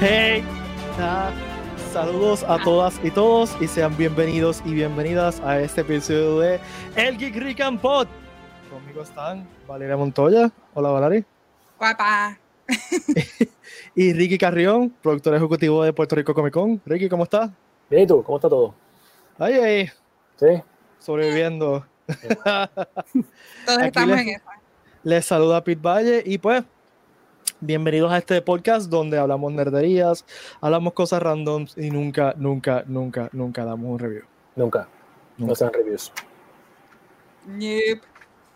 Hey, ah, saludos a todas y todos y sean bienvenidos y bienvenidas a este episodio de El Geek Rick and Pod. Conmigo están Valeria Montoya. Hola, Valeria. Guapa. y Ricky Carrión, productor ejecutivo de Puerto Rico Comic Con. Ricky, ¿cómo estás? Bien, ¿y tú? ¿Cómo está todo? Ahí, ahí. Sí. Sobreviviendo. Todos estamos les, en eso. Les saluda Pete Valle y pues Bienvenidos a este podcast donde hablamos nerderías, hablamos cosas randoms y nunca, nunca, nunca, nunca damos un review. Nunca. No sean reviews. Yep.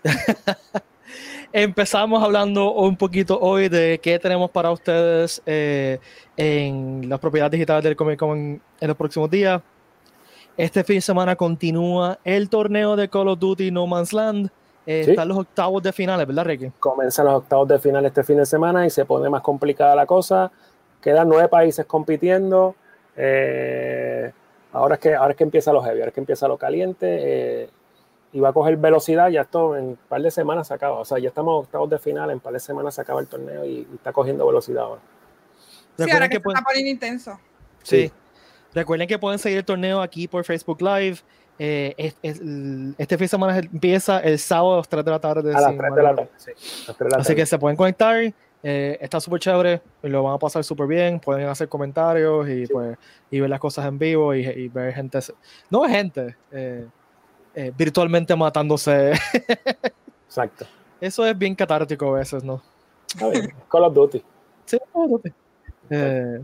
Empezamos hablando un poquito hoy de qué tenemos para ustedes eh, en las propiedades digitales del Comic Con en, en los próximos días. Este fin de semana continúa el torneo de Call of Duty No Man's Land. Eh, Sí. Están los octavos de finales, ¿verdad, Ricky? Comienzan los octavos de final este fin de semana y se pone más complicada la cosa. Quedan nueve países compitiendo. Eh, ahora, es que, ahora es que empieza lo heavy, ahora es que empieza lo caliente. eh, y va a coger velocidad. Ya esto en un par de semanas se acaba. O sea, ya estamos en octavos de final. En un par de semanas se acaba el torneo y, y está cogiendo velocidad ahora. Sí, ahora que, que se pueden- está poniendo intenso. Sí. Sí. Recuerden que pueden seguir el torneo aquí por Facebook Live. Eh, es- es- este fin de semana empieza el sábado a las 3 de la tarde. A las si 3 mal de la no tarde. Sí, a las 3 de la Así que se pueden conectar. eh, está súper chévere. Lo van a pasar súper bien. Pueden hacer comentarios y, Sí. pues, y ver las cosas en vivo y, y ver gente. No gente. eh, eh, virtualmente matándose. Exacto. Eso es bien catártico a veces, ¿no? Está bien. Call of Duty. Sí, obviamente. Eh,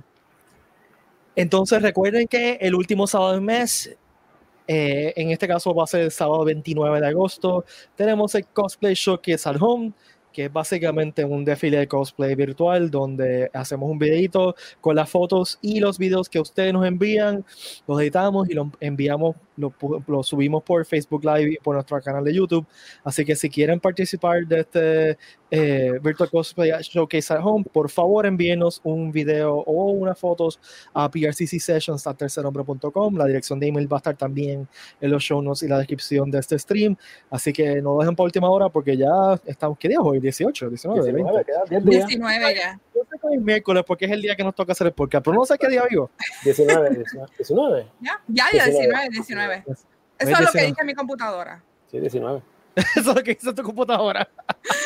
entonces recuerden que el último sábado del mes, eh, en este caso va a ser el sábado 29 de agosto, tenemos el Cosplay Showcase at Home, que es básicamente un desfile de cosplay virtual donde hacemos un videito con las fotos y los videos que ustedes nos envían, los editamos y los enviamos, lo, pu- lo subimos por Facebook Live y por nuestro canal de YouTube. Así que si quieren participar de este eh, Virtual Cosplay Showcase at Home, por favor envíenos un video o unas fotos a prccsessions.tercerhombre.com. La dirección de email va a estar también en los show notes y la descripción de este stream. Así que no lo dejen para última hora porque ya estamos, ¿qué día es hoy? 18, 19, 20. 19, quedan 10 días. 19 ya. Yo sé que hoy es miércoles porque es el día que nos toca hacer el podcast, pero no sé qué día vivo. 19, 19. 19. Ya, ya, ya 19, 19. 19. Eso Hoy es lo que 19. dice mi computadora. Sí, 19. Eso es lo que dice tu computadora.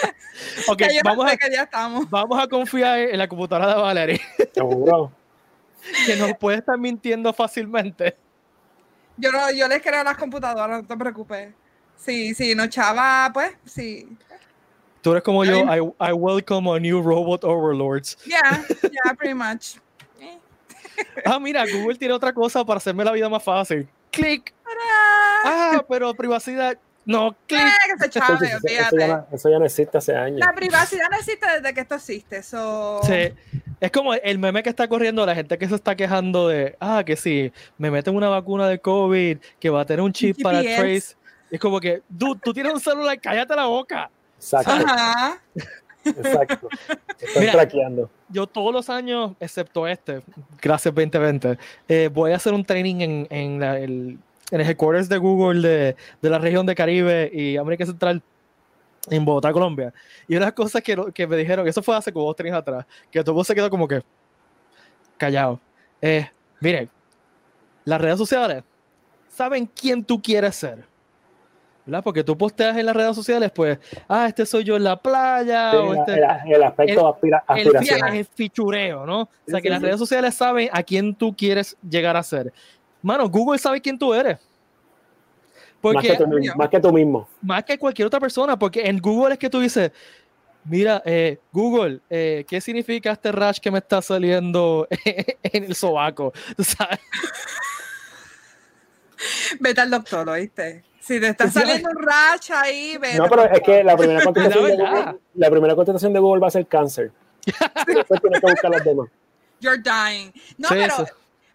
ok, vamos a, qué día estamos. vamos a confiar en la computadora de Valerie, Seguro. que nos puede estar mintiendo fácilmente. Yo, no, yo les creo a las computadoras, no te preocupes. Sí, sí, no, chava, pues, sí. Tú eres como yo, I welcome a new robot overlords. Yeah, yeah, pretty much. Eh, Ah, mira, Google tiene otra cosa para hacerme la vida más fácil. Clic. ¡Tarán! Ah, pero privacidad. No, clic. Eh, que se Eso, chave, eso- eso ya no, eso ya no existe hace años. La privacidad no existe desde que esto existe. So... Sí. Es como el meme que está corriendo, la gente que se está quejando de, ah, que sí, me meten una vacuna de COVID, que va a tener un chip para trace. Es como que, dude, tú tienes un celular, cállate la boca. Exacto, Ajá. exacto. Mira. traqueando. Yo todos los años, excepto este, gracias 2020, eh, voy a hacer un training en, en, la- el, en el headquarters de Google de, de la región de Caribe y América Central en Bogotá, Colombia. Y una cosas que, que me dijeron, eso fue hace como dos trainings atrás, que todo se quedó como que callado. Eh, miren, las redes sociales saben quién tú quieres ser. ¿verdad? Porque tú posteas en las redes sociales, pues, ah, este soy yo en la playa, Sí, o este, el, el aspecto aspira- aspiracional. el fichureo, ¿no? O sea, Sí, que sí, las redes sociales saben a quién tú quieres llegar a ser. Mano, Google sabe quién tú eres. más, Porque que tú, mismo- más que tú mismo. más que cualquier otra persona, porque en Google es que tú dices, mira, eh, Google, eh, ¿qué significa este rash que me está saliendo en el sobaco? Tú sabes, Vete al doctor, ¿oíste? Si te está saliendo un rash ahí, vete. No, pero es que la primera contestación, de. Google, la primera contestación de Google va a ser cáncer. Después tienes que buscar las demás. You're dying. No, Sí, pero sí.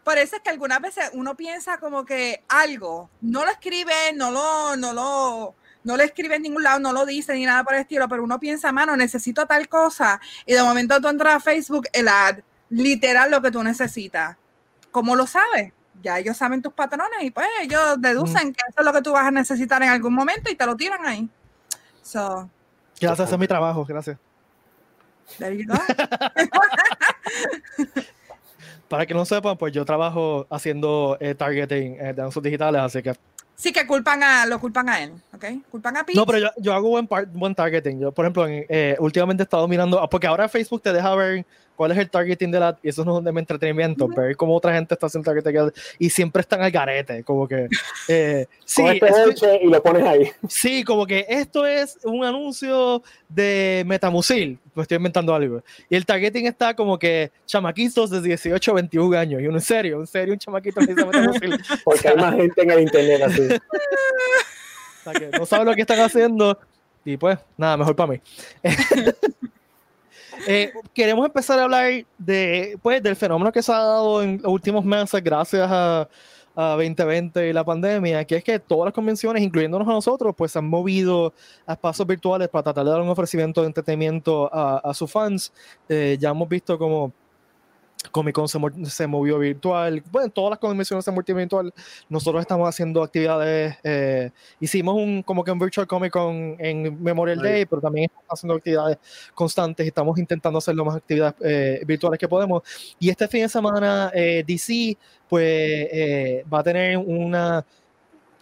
Por eso es que algunas veces uno piensa como que algo, no lo escribe, no lo, no lo, no lo escribe en ningún lado, no lo dice ni nada por el estilo, pero uno piensa, mano, necesito tal cosa, y de momento tú entras a Facebook, el ad, literal lo que tú necesitas. ¿Cómo lo sabes? Ya ellos saben tus patrones y pues ellos deducen que eso es lo que tú vas a necesitar en algún momento y te lo tiran ahí. So, gracias, ese es mi trabajo, gracias. there you go. para que no sepan, pues yo trabajo haciendo eh, targeting eh, de anuncios digitales, así que Sí, que culpan a, lo culpan a él, ¿ok? Culpan a Pete. No, pero yo, yo hago buen, par- buen targeting. Yo, por ejemplo, en, eh, últimamente he estado mirando, ah, porque ahora Facebook te deja ver cuál es el targeting de la, y eso no es de mi entretenimiento, ver cómo otra gente está haciendo targeting y siempre están al garete, como que, eh, sí, este y lo pones ahí. sí, como que esto es un anuncio de Metamucil, me estoy inventando algo, y el targeting está como que chamaquitos de 18 a 21 años, y uno, en serio, en serio, un chamaquito que dice Metamucil, Porque hay más gente en el internet así. O sea, que no saben lo que están haciendo y pues nada, mejor para mí. Eh, queremos empezar a hablar de, pues, del fenómeno que se ha dado en los últimos meses gracias a, a 2020 y la pandemia, que es que todas las convenciones, incluyéndonos a nosotros, pues se han movido a espacios virtuales para tratar de dar un ofrecimiento de entretenimiento a, a sus fans. Eh, ya hemos visto como Comic Con se, mo- se movió virtual, bueno, todas las convenciones se movido virtual. Nosotros estamos haciendo actividades, eh, hicimos un como que un Virtual Comic Con en Memorial. Day, pero también estamos haciendo actividades constantes estamos intentando hacer lo más actividades eh, virtuales que podemos. Y este fin de semana eh, DC pues va a tener una,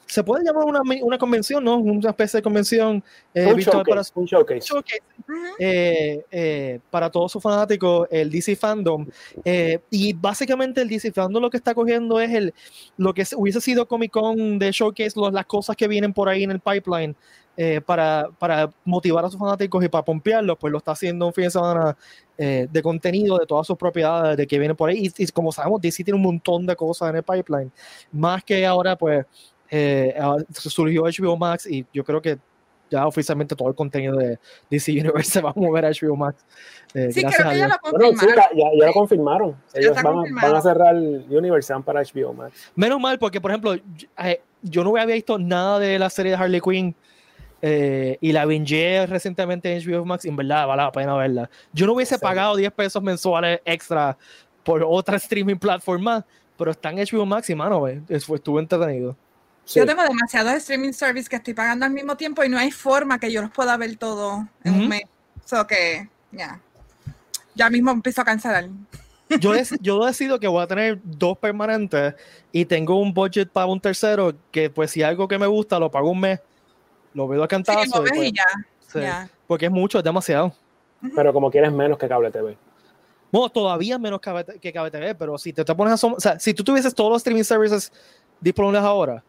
se puede llamar una, una convención, ¿no? Una especie de convención eh, un, virtual para showcase, un showcase. showcase eh, eh, para todos sus fanáticos el DC Fandom. Eh, y básicamente el DC Fandom lo que está cogiendo es el, lo que es- hubiese sido Comic Con de Showcase, los- las cosas que vienen por ahí en el pipeline. eh, para, para motivar a sus fanáticos y para pompearlos, pues lo está haciendo un fin de semana eh, de contenido de todas sus propiedades, de que vienen por ahí. Y, y como sabemos, DC tiene un montón de cosas en el pipeline. Más que ahora, pues, eh, ahora surgió HBO Max y yo creo que ya oficialmente todo el contenido de DC Universe se va a mover a HBO Max. Eh, Sí, gracias creo a que ya lo Bueno, sí, confirmaron. ya, ya- ya lo confirmaron. Ellos van, van a cerrar Universe van para HBO Max. Menos mal, porque por ejemplo, yo, eh, yo no había visto nada de la serie de Harley Quinn eh, y la bingeé recientemente en HBO Max y en verdad vale la pena verla. Yo no hubiese Sí. pagado 10 pesos mensuales extra por otra streaming platform más, pero está en HBO Max y mano, eh, estuvo entretenido. Sí. Yo tengo demasiados streaming service que estoy pagando al mismo tiempo y no hay forma que yo los pueda ver todo en un mes. So que, ya. Ya mismo empiezo a cancelar. Yo, des- yo decido que voy a tener dos permanentes y tengo un budget para un tercero que pues si algo que me gusta lo pago un mes, lo veo a Sí, y, ves pues, ya. sí, ya. Porque es mucho, es demasiado. Pero como quieres menos que cable TV. Bueno, todavía menos que que KBTV, pero si te, te pones a... O sea, si tú tuvieses todos los streaming services disponibles ahora,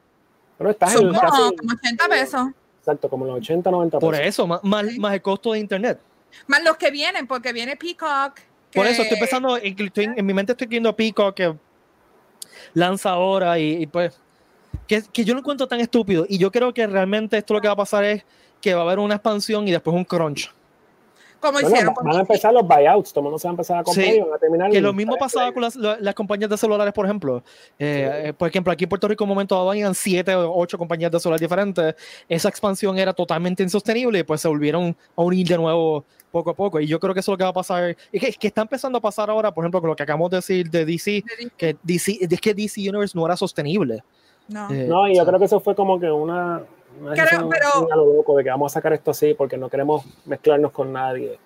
Pero estás Son en como, casi, como 80 pesos. exacto, como los 80, 90 por pesos. eso, más, más, Sí. más el costo de internet. Más los que vienen, porque viene Peacock. Por eso estoy pensando, en, estoy en- mi mente estoy viendo Pico que lanza ahora y, y pues, que, que yo lo encuentro tan estúpido. Y yo creo que realmente esto lo que va a pasar es que va a haber una expansión y después un crunch. Como Bueno, hicieron van a empezar los buyouts, todo el mundo se va a empezar a comprar Sí, y van a terminar. Que lo mismo pasaba con las, la- las compañías de celulares, por ejemplo. Eh, eh, por ejemplo, aquí en Puerto Rico, en un momento dado, habían siete o ocho compañías de celulares diferentes. Esa expansión era totalmente insostenible y pues se volvieron a unir de nuevo poco a poco. Y yo creo que eso es lo que va a pasar. Y que, que está empezando a pasar ahora, por ejemplo, con lo que acabamos de decir de DC, que DC, es que DC Universe no era sostenible. No. Eh, No, y yo creo que eso fue como que una. Creo, pero- a lo loco de que vamos a sacar esto así porque no queremos mezclarnos con nadie.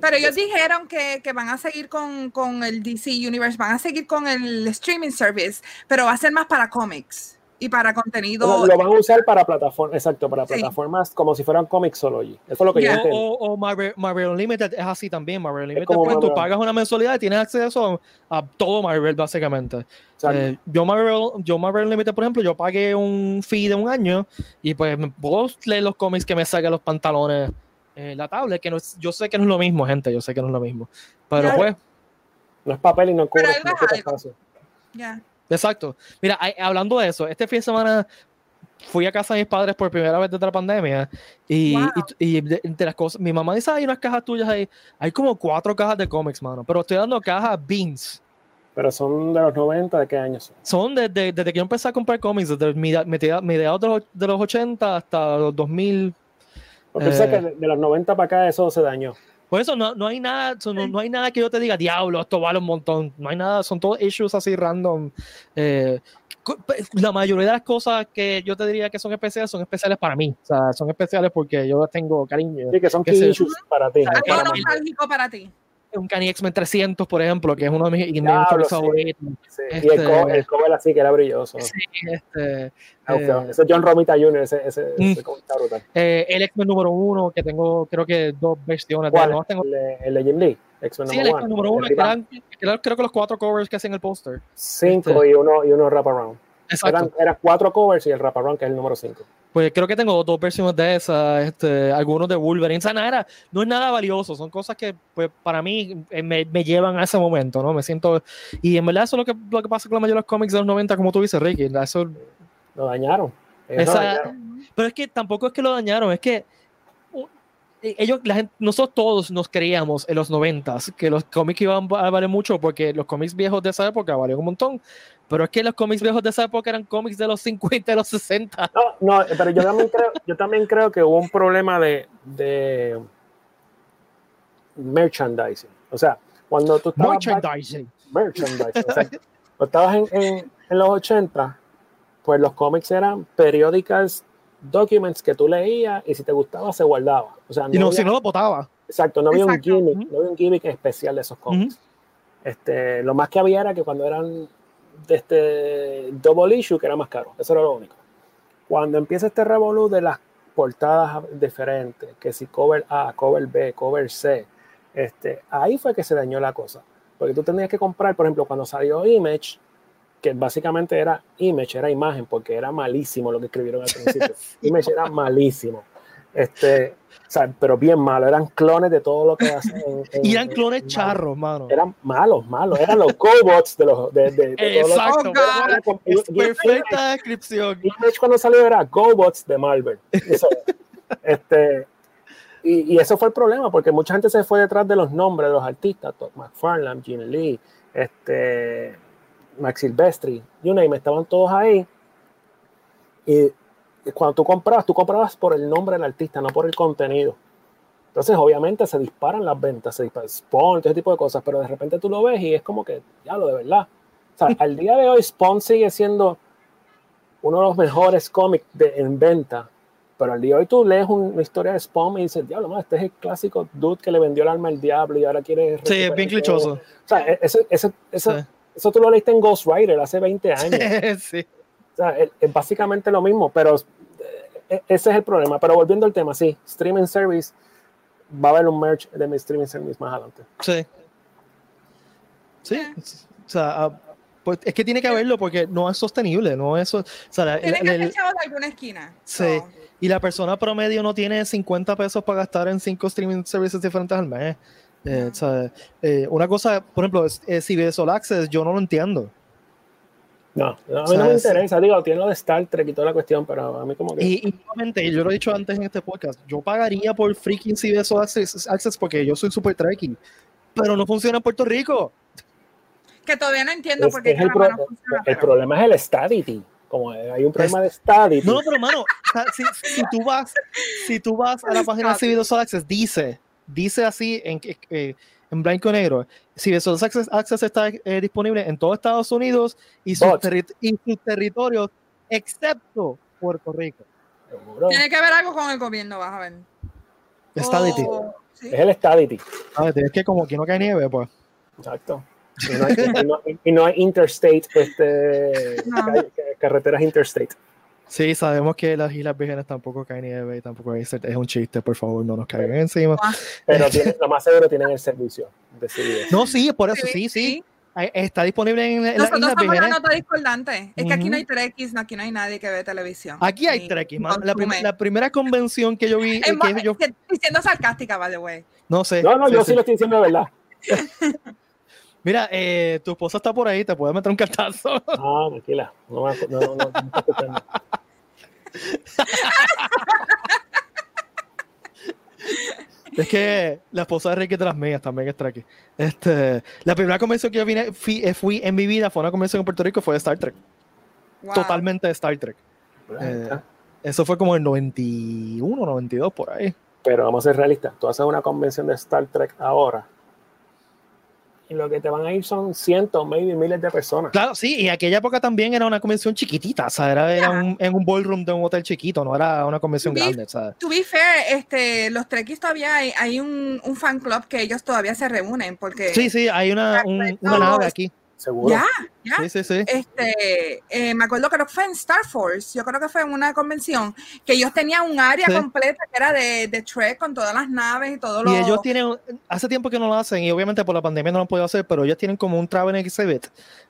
Pero ellos dijeron que, que van a seguir con, con el DC Universe, van a seguir con el streaming service, pero va a ser más para cómics y para contenido. Lo van a usar para plataformas, exacto, para Sí. plataformas como si fueran Comixology. Eso es lo que Ya. yo O, entiendo. o- o Marvel, Marvel Unlimited es así también. Marvel Unlimited, como pues, tú Marvel. pagas una mensualidad y tienes acceso a, todo Marvel, básicamente. Eh, yo, Marvel, yo Marvel Unlimited, por ejemplo, yo pagué un fee de un año y pues puedo leer los cómics que me sacan los pantalones en la tablet, que no es- yo sé que no es lo mismo, gente, yo sé que no es lo mismo. Pero Claro. pues, no es papel y no cubre, no es espacio. Ya. Exacto. Mira, hablando de eso, este fin de semana fui a casa de mis padres por primera vez desde la pandemia y, Wow. y, y de, entre las cosas, mi mamá dice, hay unas cajas tuyas ahí, hay como cuatro cajas de cómics, mano, pero estoy dando cajas Beans. Pero son de los 90, ¿de qué años son? Son desde, desde que yo empecé a comprar cómics, desde media- mediados de los, de los 80 hasta los 2000. Porque Eh. que de, de los 90 para acá eso se dañó. Por eso no, no hay nada, no, no hay nada que yo te diga, diablo, esto vale un montón. No hay nada, son todos issues así random. Eh, la mayoría de las cosas que yo te diría que son especiales son especiales para mí. O sea, son especiales porque yo les tengo cariño. Sí, que son Que issues para ti. Algo nostálgico para ti. Un Cani X-Men 300, por ejemplo, que es uno de mis, cómics sí. favoritos. Sí, Y Este- el, co- el cover así que era brilloso. Sí, este, Ah, eh. Ese es John Romita Jr., ese, ese, Mm. ese brutal. eh, el X-Men número uno, que tengo creo que dos versiones de. No, tengo, El, de- Jim Lee, X-Men sí, el X-Men número uno, que eran creo que los cuatro covers que hacen el póster. Cinco este- y uno, y uno wraparound. Eran, eran cuatro covers y el wraparound que es el número cinco. Pues creo que tengo dos versiones de esas, este, algunos de Wolverine. O sea, nada, no es nada valioso, son cosas que pues, para mí eh, me, me llevan a ese momento, ¿no? Me siento... Y en verdad eso es lo que, lo que pasa con la mayoría de los cómics de los 90, como tú dices, Ricky. Eso, Lo dañaron. Ellos lo Esa- dañaron. pero es que tampoco es que lo dañaron, es que ellos, la gente, nosotros todos nos creíamos en los 90 que los cómics iban a valer mucho porque los cómics viejos de esa época valían un montón. Pero es que los cómics viejos de esa época eran cómics de los 50 y los 60. No, no, pero yo también creo, yo también creo que hubo un problema de, de merchandising. O sea, cuando tú estabas Merchandising. merchandising, o sea, cuando estabas en, en- en los 80, pues los cómics eran periódicas documents que tú leías y si te gustaba se guardaba. O sea, Y no, había- si no lo botaba. Exacto, no había Exacto. un gimmick, no había un gimmick especial de esos cómics. este, lo más que había era que cuando eran de este double issue, que era más caro, eso era lo único. Cuando empieza este revolú de las portadas diferentes, que si cover A, cover B, cover C, este, ahí fue que se dañó la cosa. Porque tú tenías que comprar, por ejemplo, cuando salió Image, que básicamente era Image, era imagen, porque era malísimo lo que escribieron al principio. Image era malísimo. Este, o sea, pero bien malo, eran clones de todo lo que hacen. en- en- Y eran en clones Marvel. charros, mano. Eran malos, malos, eran los cobots de los de, de, de todos los- Exacto. Era perfecta descripción. Image cuando salió era GoBots de Marvel. Eso, este, y, y eso fue el problema, porque mucha gente se fue detrás de los nombres de los artistas, Todd McFarlane, Jim Lee, este, Max Silvestri, you name, estaban todos ahí. Y cuando tú comprabas, tú comprabas por el nombre del artista, no por el contenido. Entonces, obviamente, se disparan las ventas, se disparan Spawn, todo ese tipo de cosas, pero de repente tú lo ves y es como que, ya lo de verdad. O sea, al día de hoy, Spawn sigue siendo uno de los mejores cómics en venta. Pero al día de hoy tú lees un- una historia de Spawn y dices, diablo, man, este es el clásico dude que le vendió el alma al diablo y ahora quiere... Sí, es bien todo". clichoso. O sea, e- eso, eso, eso, Sí. Eso tú lo leíste en Ghost Rider hace 20 años. sí. O sea, es, es básicamente lo mismo, pero eh, ese es el problema. Pero volviendo al tema, sí, streaming service, va a haber un merch de mi streaming service más adelante. Sí. Sí. O sea, ah, pues es que tiene que haberlo porque no es sostenible, no es. so- O sea, la- el- que chavos de alguna esquina. Sí. So, y la persona promedio no tiene 50 pesos para gastar en cinco streaming services diferentes al mes. Eh, o sea, eh, una cosa, por ejemplo, es, es CBS All Access, yo no lo entiendo. No, no, a mí sea, no me es- interesa. Digo, tiene lo de Star Trek y toda la cuestión, pero a mí como que... Y, y nuevamente, yo lo he dicho antes en este podcast, yo pagaría por freaking CBS All Access, Access porque yo soy super trekking, pero no funciona en Puerto Rico. que todavía no entiendo es por qué es el, pro- no funciona, el pero- problema es el stadity. Como hay un problema de stadity. No, pero mano, o sea, si, si tú vas, si tú vas a la página de CBS All Access, dice, dice así en, eh, en blanco y negro, All Access, Access está eh, disponible en todo Estados Unidos y sus, But- terri- y sus territorios, excepto Puerto Rico. Tiene que ver algo con el gobierno, vas a ver. Stadity. Oh, sí. Es el stadity. Es que como aquí no cae nieve, pues. Exacto. Y no hay, y no- y no hay interstate, este, No. carreteras interstate. Sí, sabemos que las Islas Vírgenes tampoco cae nieve y tampoco hay es un chiste, por favor, no nos caigan encima. Pero tiene- lo más seguro tienen el servicio de. No, sí, por eso, sí, sí. Está disponible en, las Nosotros Islas somos la Vírgenes. nota discordante. Es que aquí no hay Trekkies, no, aquí no hay nadie que ve televisión. Aquí hay man. La, prim- la primera convención que yo vi, Es más, que yo, sarcástica, by the way. no sé. No, no, sí, yo sí. sí lo estoy diciendo de verdad. Mira, eh, tu esposa está por ahí, te puede meter un cartazo. Ah, tranquila. No, me- no, no, no, no escuchando. Es que la esposa de Ricky es de las mías también está aquí. Este, la primera convención que yo vine, fui, eh, fui en mi vida fue una convención en Puerto Rico, fue de Star Trek. Wow. Totalmente de Star Trek. Eh, eso fue como en 91, 92, por ahí. Pero vamos a ser realistas. Tú haces una convención de Star Trek ahora y lo que te van a ir son cientos, maybe miles de personas. Claro, sí, y aquella época también era una convención chiquitita, o sea, era, era un, en un ballroom de un hotel chiquito, no era una convención To be- grande, ¿sabes? To be fair, este, los Trekkies todavía hay, hay un, un fan club que ellos todavía se reúnen porque Sí, sí, hay una, un- una nave aquí. Seguro. ya, ya. Sí, sí, sí. Este, eh, me acuerdo que fue en Star Force, yo creo que fue en una convención que ellos tenían un área Sí. completa que era de, de Trek con todas las naves y todo lo Y ellos tienen, hace tiempo que no lo hacen, y obviamente por la pandemia no lo han podido hacer, pero ellos tienen como un travel exhibit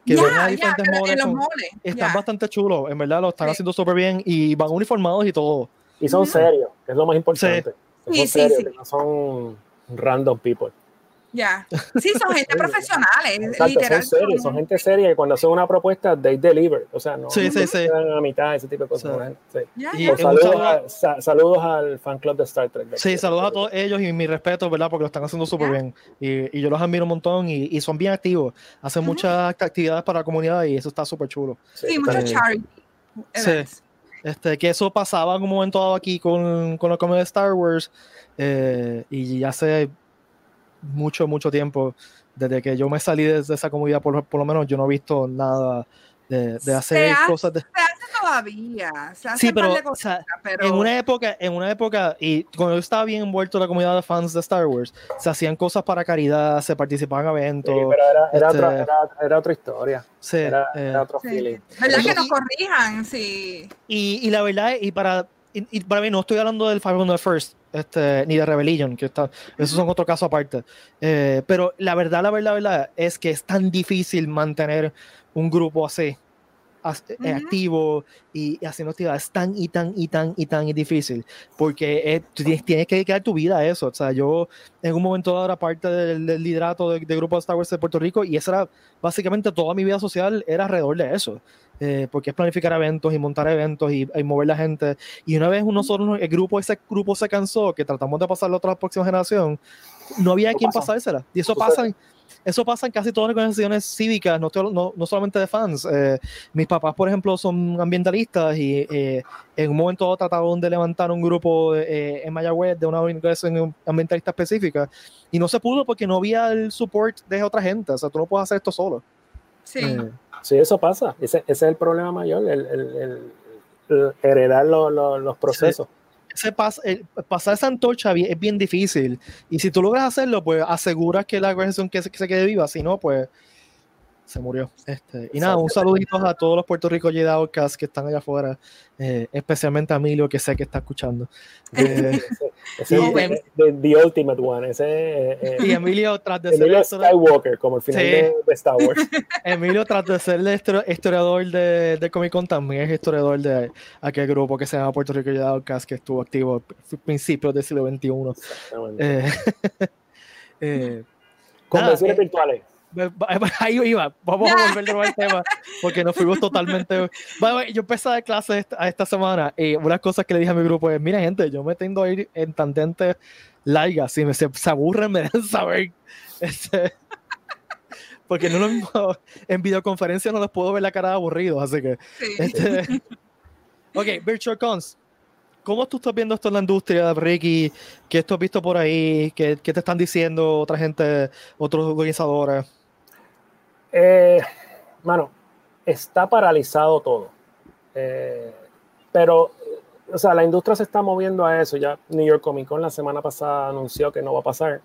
que Ya, ven a ya, diferentes que en moles los con- moles, Están ya. bastante chulos, en verdad lo están Sí. haciendo súper bien y van uniformados y todo. Y son serios, que es lo más importante. Sí, sí, serios, sí. que no son random people. Ya. Sí, son gente profesionales, Exacto, literal. son serios, son gente seria y cuando hacen una propuesta, they deliver. O sea, no, Sí, sí, no a mitad, ese tipo de cosas. Sí. ¿no? Sí. Ya, Y- ya. Pues un saludos, saludo- a- sa- saludos al fan club de Star Trek. Sí, saludos a todos ellos y mi respeto, ¿verdad? Porque lo están haciendo súper Ya. bien. Y, y yo los admiro un montón y, y son bien activos. Hacen Ujú. muchas actividades para la comunidad y eso está súper chulo. Sí, bien. charity Sí. Este, que eso pasaba en un momento dado aquí con, con la comedia de Star Wars eh, y hace mucho, mucho tiempo, desde que yo me salí de, de esa comunidad, por, por lo menos yo no he visto nada de, de hacer hace- cosas de... Se hace todavía, se hace Sí, pero, de o cosas, sea, pero en una época, en una época, y cuando yo estaba bien envuelto en la comunidad de fans de Star Wars, se hacían cosas para caridad, se participaban en Sí, eventos, pero era, era, este- otra, era, era otra historia. se- Era, eh, era otro Sí. feeling. ¿Verdad que nos corrijan? Sí. y, y la verdad, y para, y, y para mí, no estoy hablando del 500 First, este, ni de Rebellion, que está, esos son otro caso aparte. Eh, pero la verdad, la verdad, la verdad, es que es tan difícil mantener un grupo así, as- eh, Ujú. activo y, y haciendo actividades tan y tan y tan y tan difícil, porque eh, tú tienes, tienes que dedicar tu vida a eso. O sea, yo en un momento dado era parte del, del liderato del, del grupo de Star Wars de Puerto Rico y esa era básicamente toda mi vida social era alrededor de eso. Eh, porque es planificar eventos y montar eventos y, y mover la gente. Y una vez nosotros, el grupo, ese grupo se cansó, que tratamos de pasarlo a otra próxima generación, no había Eso quien pasa. pasársela. Y eso pasa, en- eso pasa en casi todas las organizaciones cívicas, no, no, no solamente de fans. Eh, mis papás, por ejemplo, son ambientalistas y eh, en un momento dado trataron de levantar un grupo eh, en Mayagüez de una organización ambientalista específica y no se pudo porque no había el support de otra gente. O sea, tú no puedes hacer esto solo. Sí. Eh, Sí, eso pasa. Ese, ese es el problema mayor, el, el- el- el heredar lo- lo- los procesos. ese pas- el- pasar esa antorcha es bien difícil. Y si tú logras hacerlo, pues aseguras que la organización que se, que se quede viva. Si no, pues se murió. Este, y nada, un saludito a todos los Puerto Rico Jedi Outcasts que están allá afuera, eh, especialmente a Emilio, que sé que está escuchando. Eh, Ese Y- es the, the ultimate one. Ese eh, eh, y Emilio, tras de ser Emilio historia- Skywalker, como el final Sí. de, de Star Wars. Emilio, tras de ser el histori- historiador de, de Comic Con, también es historiador de aquel grupo que se llama Puerto Rico Jedi Outcasts, que estuvo activo a principios del siglo XXI. Eh, eh, Convenciones eh, virtuales. Ahí iba, vamos a volver de nuevo al tema, porque nos fuimos totalmente. Yo empecé a dar clases esta, a esta semana y una de las cosas que le dije a mi grupo es: Mira, gente, yo me tiendo a ir en tangentes largas. Si me, se, se aburren, me dejan saber. Este, porque no es lo mismo. En videoconferencia no les puedo ver la cara de aburridos, así que. sí. Este, ok, Virtual Cons. ¿Cómo tú estás viendo esto en la industria, Ricky? ¿Qué tú has visto por ahí? ¿Qué, qué te están diciendo otra gente, otros organizadores? Eh, mano, está paralizado todo. Eh, pero, o sea, la industria se está moviendo a eso. Ya New York Comic Con la semana pasada anunció que no va a pasar.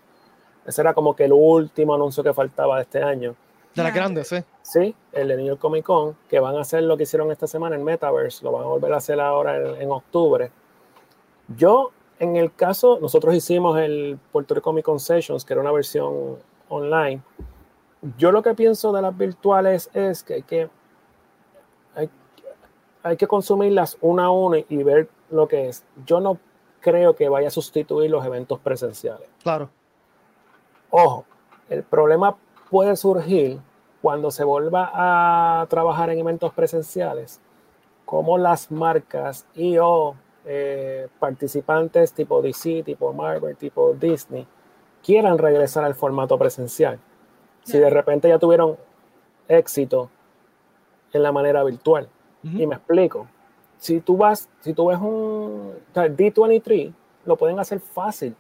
Ese era como que el último anuncio que faltaba de este año. De las grandes, sí. Sí, el de New York Comic Con, que van a hacer lo que hicieron esta semana en Metaverse, lo van a volver a hacer ahora en, en octubre. Yo, en el caso, nosotros hicimos el Puerto Rico Comic Con Sessions, que era una versión online. Yo lo que pienso de las virtuales es que hay que, hay, hay que consumirlas una a una y ver lo que es. Yo no creo que vaya a sustituir los eventos presenciales. Claro. Ojo, el problema puede surgir cuando se vuelva a trabajar en eventos presenciales, como las marcas y o eh, participantes tipo DC, tipo Marvel, tipo Disney, quieran regresar al formato presencial. Si de repente ya tuvieron éxito en la manera virtual. Y me explico. Si tú vas, si tú ves un o sea, D23, lo pueden hacer fácil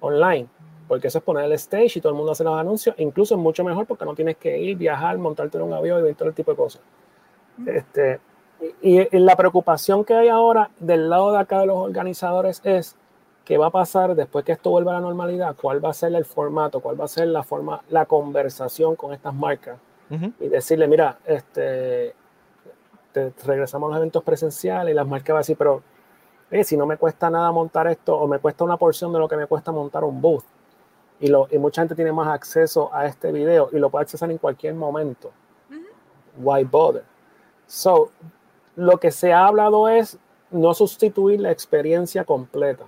online. porque eso es poner el stage y todo el mundo hace los anuncios, incluso es mucho mejor porque no tienes que ir, viajar, montarte en un avión y ver todo el tipo de cosas. Este, y, y, la preocupación que hay ahora del lado de acá de los organizadores es qué va a pasar después que esto vuelva a la normalidad, cuál va a ser el formato, cuál va a ser la forma, la conversación con estas marcas y decirle, mira, este, te, regresamos a los eventos presenciales y las marcas van a decir, pero eh, si no me cuesta nada montar esto o me cuesta una porción de lo que me cuesta montar un booth y, lo, y mucha gente tiene más acceso a este video y lo puede accesar en cualquier momento. Why bother? So, lo que se ha hablado es no sustituir la experiencia completa.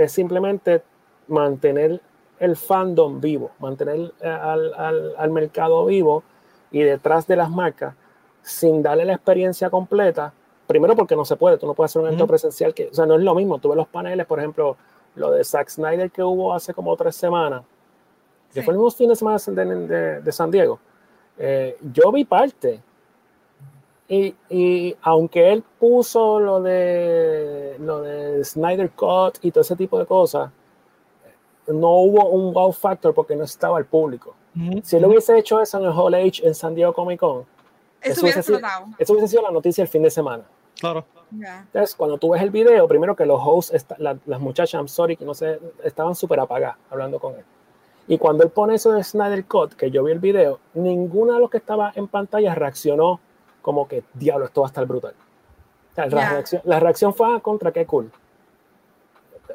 Es simplemente mantener el fandom vivo, mantener eh, al, al, al, mercado vivo y detrás de las marcas sin darle la experiencia completa. Primero porque no se puede, tú no puedes hacer un evento presencial que, o sea, no es lo mismo. Tú ves los paneles, por ejemplo, lo de Zack Snyder que hubo hace como tres semanas, que sí. fue el mismo fin de semana de, de, de San Diego. Eh, yo vi parte. Y, y, aunque él puso lo de, lo de Snyder Cut y todo ese tipo de cosas, no hubo un wow factor porque no estaba el público. Uh -huh. Si él hubiese hecho eso en el Hall H en San Diego Comic Con, eso, eso, hubiese sido, eso, hubiese sido, la noticia el fin de semana. Claro. Yeah. Entonces, cuando tú ves el video, primero que los hosts, la, las muchachas, I'm sorry, que no sé, estaban súper apagadas hablando con él. Y cuando él pone eso de Snyder Cut, que yo vi el video, ninguno de los que estaba en pantalla reaccionó como que, diablo, esto va a estar brutal. O sea, la, yeah. reacción, la reacción fue ah, contra qué cool.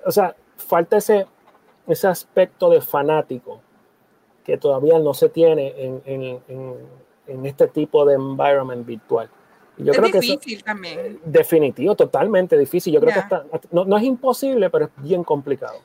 O sea, falta ese, ese aspecto de fanático que todavía no se tiene en, en, en, en este tipo de environment virtual. Yo es creo difícil que eso, también. Definitivo, totalmente difícil. Yo creo yeah. que está, no, no, es imposible, pero es bien complicado.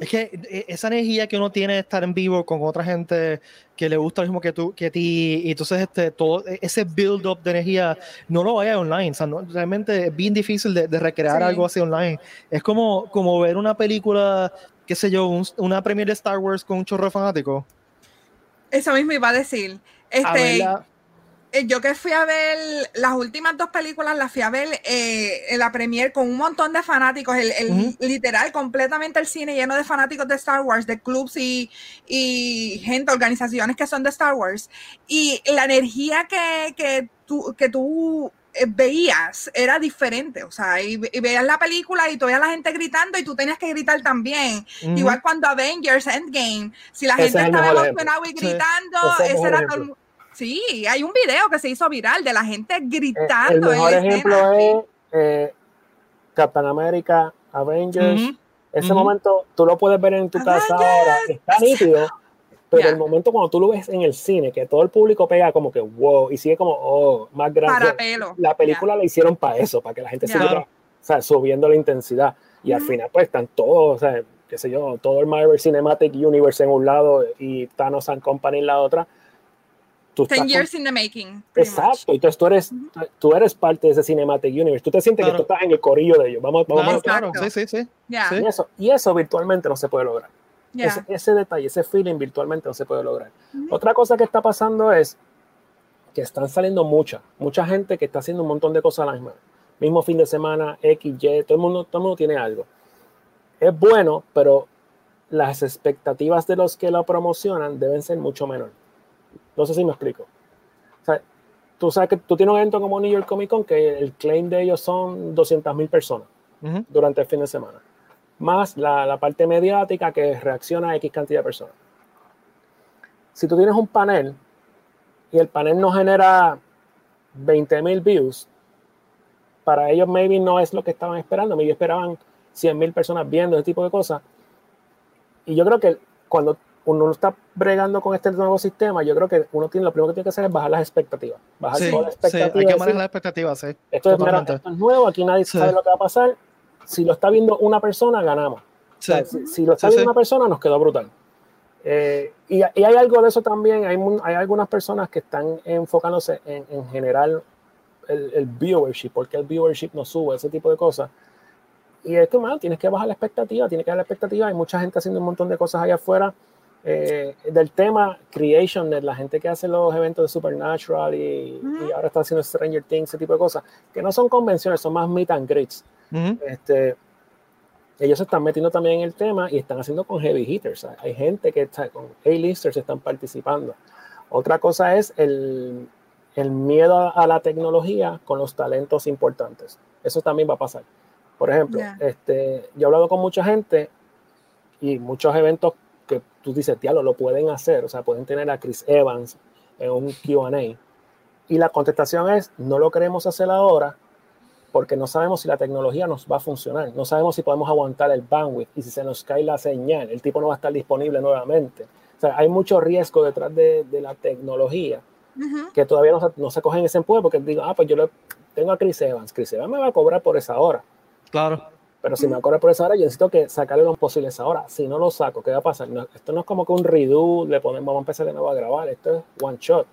Es que eh, esa energía que uno tiene de estar en vivo con otra gente que le gusta lo mismo que tú, que a ti, y entonces este, todo e, ese build up de energía no lo vaya online, o sea, no, realmente es bien difícil de, de recrear sí. algo así online. Es como, como ver una película, qué sé yo, un, una premiere de Star Wars con un chorro fanático. Eso mismo iba a decir. Este, a yo que fui a ver las últimas dos películas, las fui a ver eh, en la premier con un montón de fanáticos, el, el uh -huh. literal, completamente el cine lleno de fanáticos de Star Wars, de clubs y, y, gente, organizaciones que son de Star Wars. Y la energía que, que, tú, que tú eh, veías era diferente, o sea, y, y, veías la película y tú veías la gente gritando y tú tenías que gritar también. Uh -huh. Igual cuando Avengers Endgame, si la gente estaba emocionada y gritando, sí. ese, ese era todo el Sí, hay un video que se hizo viral de la gente gritando. El mejor ejemplo es eh, Captain America, Avengers. Uh -huh. Ese uh -huh. momento tú lo puedes ver en tu Avengers. casa ahora, está nítido, pero yeah. el momento cuando tú lo ves en el cine, que todo el público pega como que wow, y sigue como, oh, más grande. Para pelo. La película yeah. la hicieron para eso, para que la gente yeah. siga o sea, subiendo la intensidad. Y al final, pues están todos, o sea, qué sé yo, todo el Marvel Cinematic Universe en un lado y Thanos and Company en la otra Tú Ten years con... in the making. Exacto, entonces tú eres, uh -huh. tú eres parte de ese Cinematic Universe. Tú te sientes claro. que tú estás en el corillo de ellos. Vamos, vamos, claro, claro. Sí, sí, sí. Yeah. Y, eso, y eso virtualmente no se puede lograr. Yeah. Ese, ese, detalle, ese feeling virtualmente no se puede lograr. Uh -huh. Otra cosa que está pasando es que están saliendo mucha, mucha gente que está haciendo un montón de cosas a la misma. Mismo fin de semana, X, Y, todo el mundo, todo el mundo tiene algo. Es bueno, pero las expectativas de los que lo promocionan deben ser mucho menores. No sé si me explico. O sea, tú sabes que tú tienes un evento como New York Comic Con que el claim de ellos son 200 mil personas uh -huh. durante el fin de semana. Más la, la, parte mediática que reacciona a X cantidad de personas. Si tú tienes un panel y el panel no genera 20 mil views, para ellos maybe no es lo que estaban esperando. Maybe esperaban 100 mil personas viendo ese tipo de cosas. Y yo creo que cuando uno está bregando con este nuevo sistema, yo creo que uno tiene lo primero que tiene que hacer es bajar las expectativas. Bajar sí, todas las expectativas. Sí, hay que manejar las expectativas, sí. Esto es, mira, esto es, nuevo, aquí nadie sí. sabe lo que va a pasar. Si lo está viendo una persona, ganamos. O sea, si, si, lo está viendo una persona, nos quedó brutal. Eh, y, y, hay algo de eso también. Hay, hay algunas personas que están enfocándose en, en general el, el, viewership, porque el viewership no sube, ese tipo de cosas. Y es que, man, tienes que bajar la expectativa, tienes que bajar la expectativa. Hay mucha gente haciendo un montón de cosas allá afuera eh, del tema Creation, de la gente que hace los eventos de Supernatural y, uh -huh. y, ahora está haciendo Stranger Things, ese tipo de cosas, que no son convenciones, son más meet and greets. Uh -huh. este, ellos se están metiendo también en el tema y están haciendo con heavy hitters. Hay gente que está con A-listers están participando. Otra cosa es el, el miedo a la tecnología con los talentos importantes. Eso también va a pasar. Por ejemplo, este, yo he hablado con mucha gente y muchos eventos tú dices, diablo, lo pueden hacer, o sea, pueden tener a Chris Evans en un QA. Y la contestación es, no lo queremos hacer ahora porque no sabemos si la tecnología nos va a funcionar, no sabemos si podemos aguantar el bandwidth y si se nos cae la señal, el tipo no va a estar disponible nuevamente. O sea, hay mucho riesgo detrás de, de la tecnología que todavía no, no, se cogen ese empuje porque digo, ah, pues yo le, tengo a Chris Evans, Chris Evans me va a cobrar por esa hora. Claro. Pero si me va a cobrar por esa hora, yo necesito que sacarle lo posible esa hora. Si no lo saco, ¿qué va a pasar? esto no es como que un redo, le ponemos, vamos a empezar de nuevo a grabar, esto es one shot.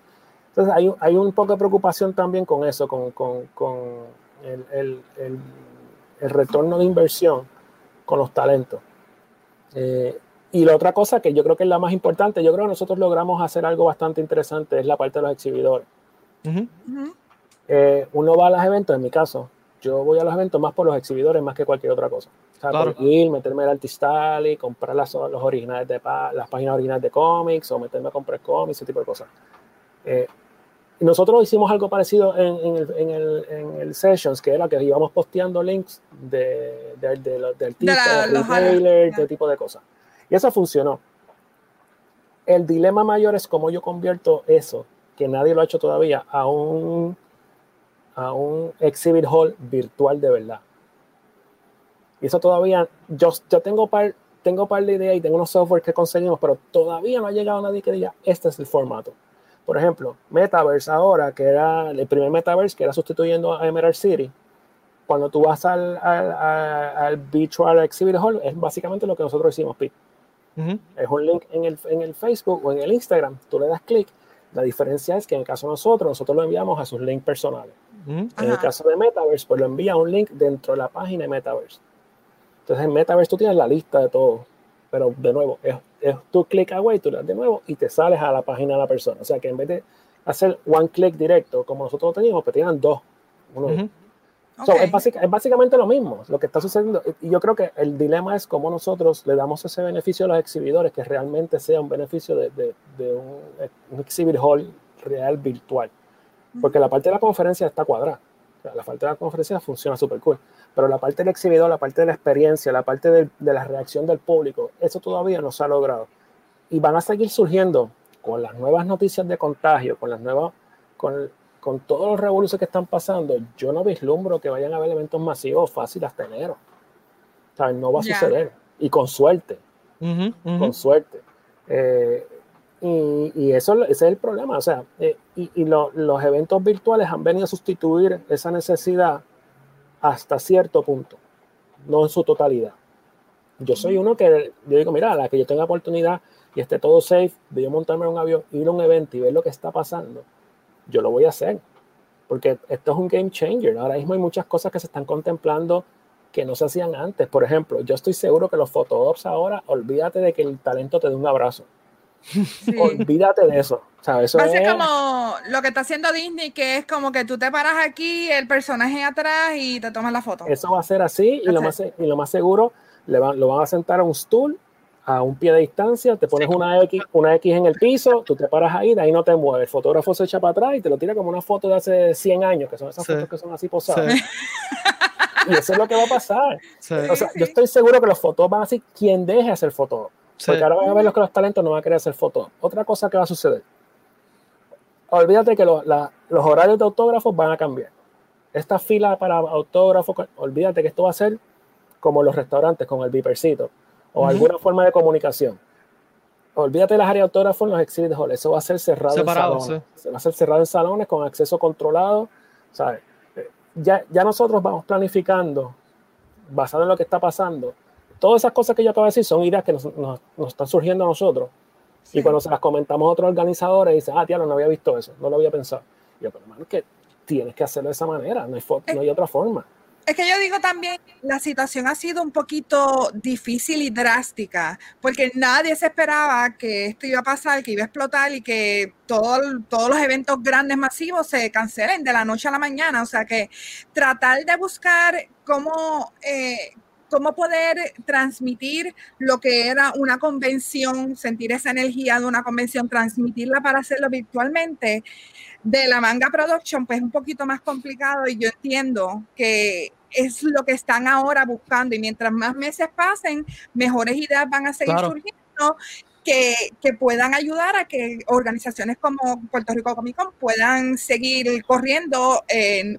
Entonces hay, hay un poco de preocupación también con eso, con, con, con el, el, el, el, retorno de inversión con los talentos. Eh, y la otra cosa que yo creo que es la más importante, yo creo que nosotros logramos hacer algo bastante interesante, es la parte de los exhibidores. Uh -huh. eh, uno va a los eventos, en mi caso, yo voy a los eventos más por los exhibidores más que cualquier otra cosa. O sea, claro. por ir, meterme al Artistall y comprar las, los originales de las páginas originales de cómics o meterme a comprar cómics, ese tipo de cosas. Eh, nosotros hicimos algo parecido en, en, el, en, el, en, el, Sessions, que era que íbamos posteando links de, de, de, de, de artistas, de, retailer, de tipo de cosas. Y eso funcionó. El dilema mayor es cómo yo convierto eso, que nadie lo ha hecho todavía, a un, a un exhibit hall virtual de verdad. Y eso todavía, yo, yo tengo par, tengo par de ideas y tengo unos software que conseguimos, pero todavía no ha llegado nadie que diga, este es el formato. Por ejemplo, Metaverse ahora, que era el primer Metaverse que era sustituyendo a Emerald City, cuando tú vas al, al, al, al Virtual Exhibit Hall, es básicamente lo que nosotros hicimos, Pete. Uh -huh. Es un link en el, en el Facebook o en el Instagram, tú le das clic. La diferencia es que en el caso de nosotros, nosotros lo enviamos a sus links personales. Uh -huh. En el caso de Metaverse, pues lo envía un link dentro de la página de Metaverse. Entonces en Metaverse tú tienes la lista de todo, pero de nuevo, es, es tú clic away, tú le das de nuevo y te sales a la página de la persona. O sea que en vez de hacer one click directo, como nosotros lo teníamos, pues tenían dos. Uno, uh -huh. Okay. So, es, básica, es, básicamente lo mismo lo que está sucediendo. Y yo creo que el dilema es cómo nosotros le damos ese beneficio a los exhibidores, que realmente sea un beneficio de, de, de un, un, exhibit hall real virtual. Porque la parte de la conferencia está cuadrada. O sea, la parte de la conferencia funciona súper cool. Pero la parte del exhibidor, la parte de la experiencia, la parte de, de la reacción del público, eso todavía no se ha logrado. Y van a seguir surgiendo con las nuevas noticias de contagio, con las nuevas. Con, con todos los revoluciones que están pasando, yo no vislumbro que vayan a haber eventos masivos fáciles hasta enero. O sea, no va a yeah. suceder. Y con suerte. Uh -huh, uh -huh. Con suerte. Eh, y, y, eso ese es el problema. O sea, eh, y, y lo, los eventos virtuales han venido a sustituir esa necesidad hasta cierto punto, no en su totalidad. Yo soy uno que, yo digo, mira, a la que yo tenga oportunidad y esté todo safe, de yo montarme en un avión, ir a un evento y ver lo que está pasando, yo lo voy a hacer. Porque esto es un game changer. Ahora mismo hay muchas cosas que se están contemplando que no se hacían antes. Por ejemplo, yo estoy seguro que los photoops ahora, olvídate de que el talento te dé un abrazo. Sí. Olvídate de eso. ¿sabes? Eso Va a ser es... como lo que está haciendo Disney, que es como que tú te paras aquí, el personaje atrás y te tomas la foto. Eso va a ser así y lo, más, y lo más seguro le lo van a sentar a un stool a un pie de distancia, te pones sí. una, X, una X en el piso, tú te paras ahí, de ahí no te mueves. El fotógrafo se echa para atrás y te lo tira como una foto de hace 100 años, que son esas sí. fotos que son así posadas. Sí. Y eso es lo que va a pasar. O sea, yo estoy seguro que los fotos van a decir quien deje hacer fotos. Porque ahora van a ver los que los talentos no van a querer hacer fotos. Otra cosa que va a suceder. Olvídate que los, la, los horarios de autógrafos van a cambiar. Esta fila para autógrafos, olvídate que esto va a ser como los restaurantes con el vipercito o uh -huh. alguna forma de comunicación. Olvídate de las áreas de autógrafos en los exhibit halls. Eso va a ser cerrado Separado, en salones. Sí. Va a ser cerrado en salones con acceso controlado. ¿sabes? Ya, ya nosotros vamos planificando, basado en lo que está pasando. Todas esas cosas que yo acabo de decir son ideas que nos, nos, nos están surgiendo a nosotros. Sí. Y cuando se las comentamos a otros organizadores, dicen, ah, tía, no, no había visto eso, no lo había pensado. Y yo, pero hermano, es que tienes que hacerlo de esa manera, no hay, no hay otra forma. Es que yo digo también, la situación ha sido un poquito difícil y drástica, porque nadie se esperaba que esto iba a pasar, que iba a explotar y que todo, todos los eventos grandes, masivos, se cancelen de la noche a la mañana. O sea que tratar de buscar cómo, eh, cómo poder transmitir lo que era una convención, sentir esa energía de una convención, transmitirla para hacerlo virtualmente. De la manga production, pues es un poquito más complicado y yo entiendo que es lo que están ahora buscando y mientras más meses pasen, mejores ideas van a seguir surgiendo que, que, puedan ayudar a que organizaciones como Puerto Rico Comic Con puedan seguir corriendo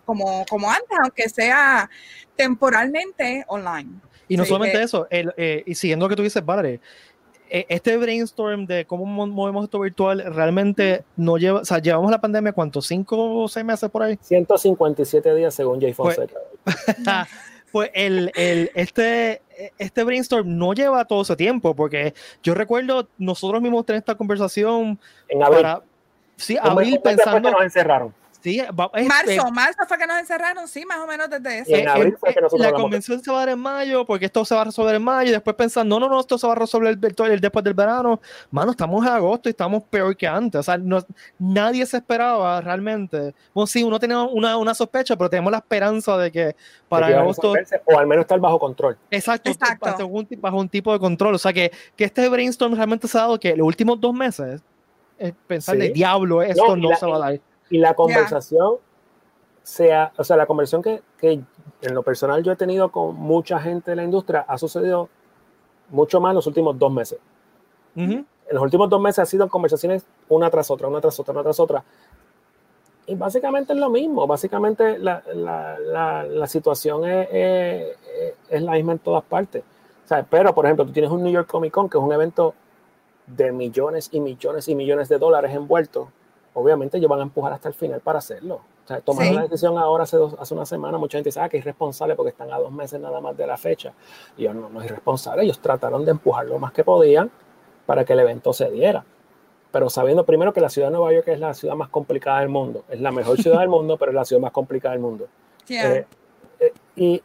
como, como antes, aunque sea temporalmente online. Y no solamente eso, el, eh, y siguiendo lo que tú dices, padre, eh, este brainstorm de cómo movemos esto virtual realmente no lleva, o sea, llevamos la pandemia, ¿cuánto? ¿Cinco o seis meses por ahí? 157 días según Jay pues, Fonseca. Pues, el, el, este, este brainstorm no lleva todo ese tiempo, porque yo recuerdo nosotros mismos tener esta conversación en abril. Para, sí, abril pensando. nos encerraron. Sí, marzo, marzo fue que nos encerraron, sí, más o menos desde eso. en abril fue que nosotros la convención se va a dar en mayo, porque esto se va a resolver en mayo, y después pensan, no, no, no, esto se va a resolver el, después del verano. Mano, estamos en agosto y estamos peor que antes. O sea, no, nadie se esperaba realmente. Bueno, sí, uno tenía una, una sospecha, pero tenemos la esperanza de que para agosto. O al menos estar bajo control. Exacto, Exacto. Bajo, un, bajo un tipo de control. O sea, que, que este brainstorm realmente se ha dado que los últimos dos meses, pensar de diablo, esto no, se va a dar y la conversación sea, o sea, la conversación que, que, en lo personal yo he tenido con mucha gente de la industria ha sucedido mucho más en los últimos dos meses. En los últimos dos meses ha sido conversaciones una tras otra, una tras otra, una tras otra. Y básicamente es lo mismo, básicamente la, la, la, la situación es, es, es, la misma en todas partes. O sea, pero, por ejemplo, tú tienes un New York Comic Con, que es un evento de millones y millones y millones de dólares envueltos obviamente ellos van a empujar hasta el final para hacerlo. O sea, tomaron la decisión ahora hace, hace una semana, mucha gente dice ah, que es irresponsable porque están a dos meses nada más de la fecha. Y yo no, no es irresponsable, ellos trataron de empujar lo más que podían para que el evento se diera. Pero sabiendo primero que la ciudad de Nueva York es la ciudad más complicada del mundo, es la mejor ciudad del mundo, pero es la ciudad más complicada del mundo. Eh, eh, y,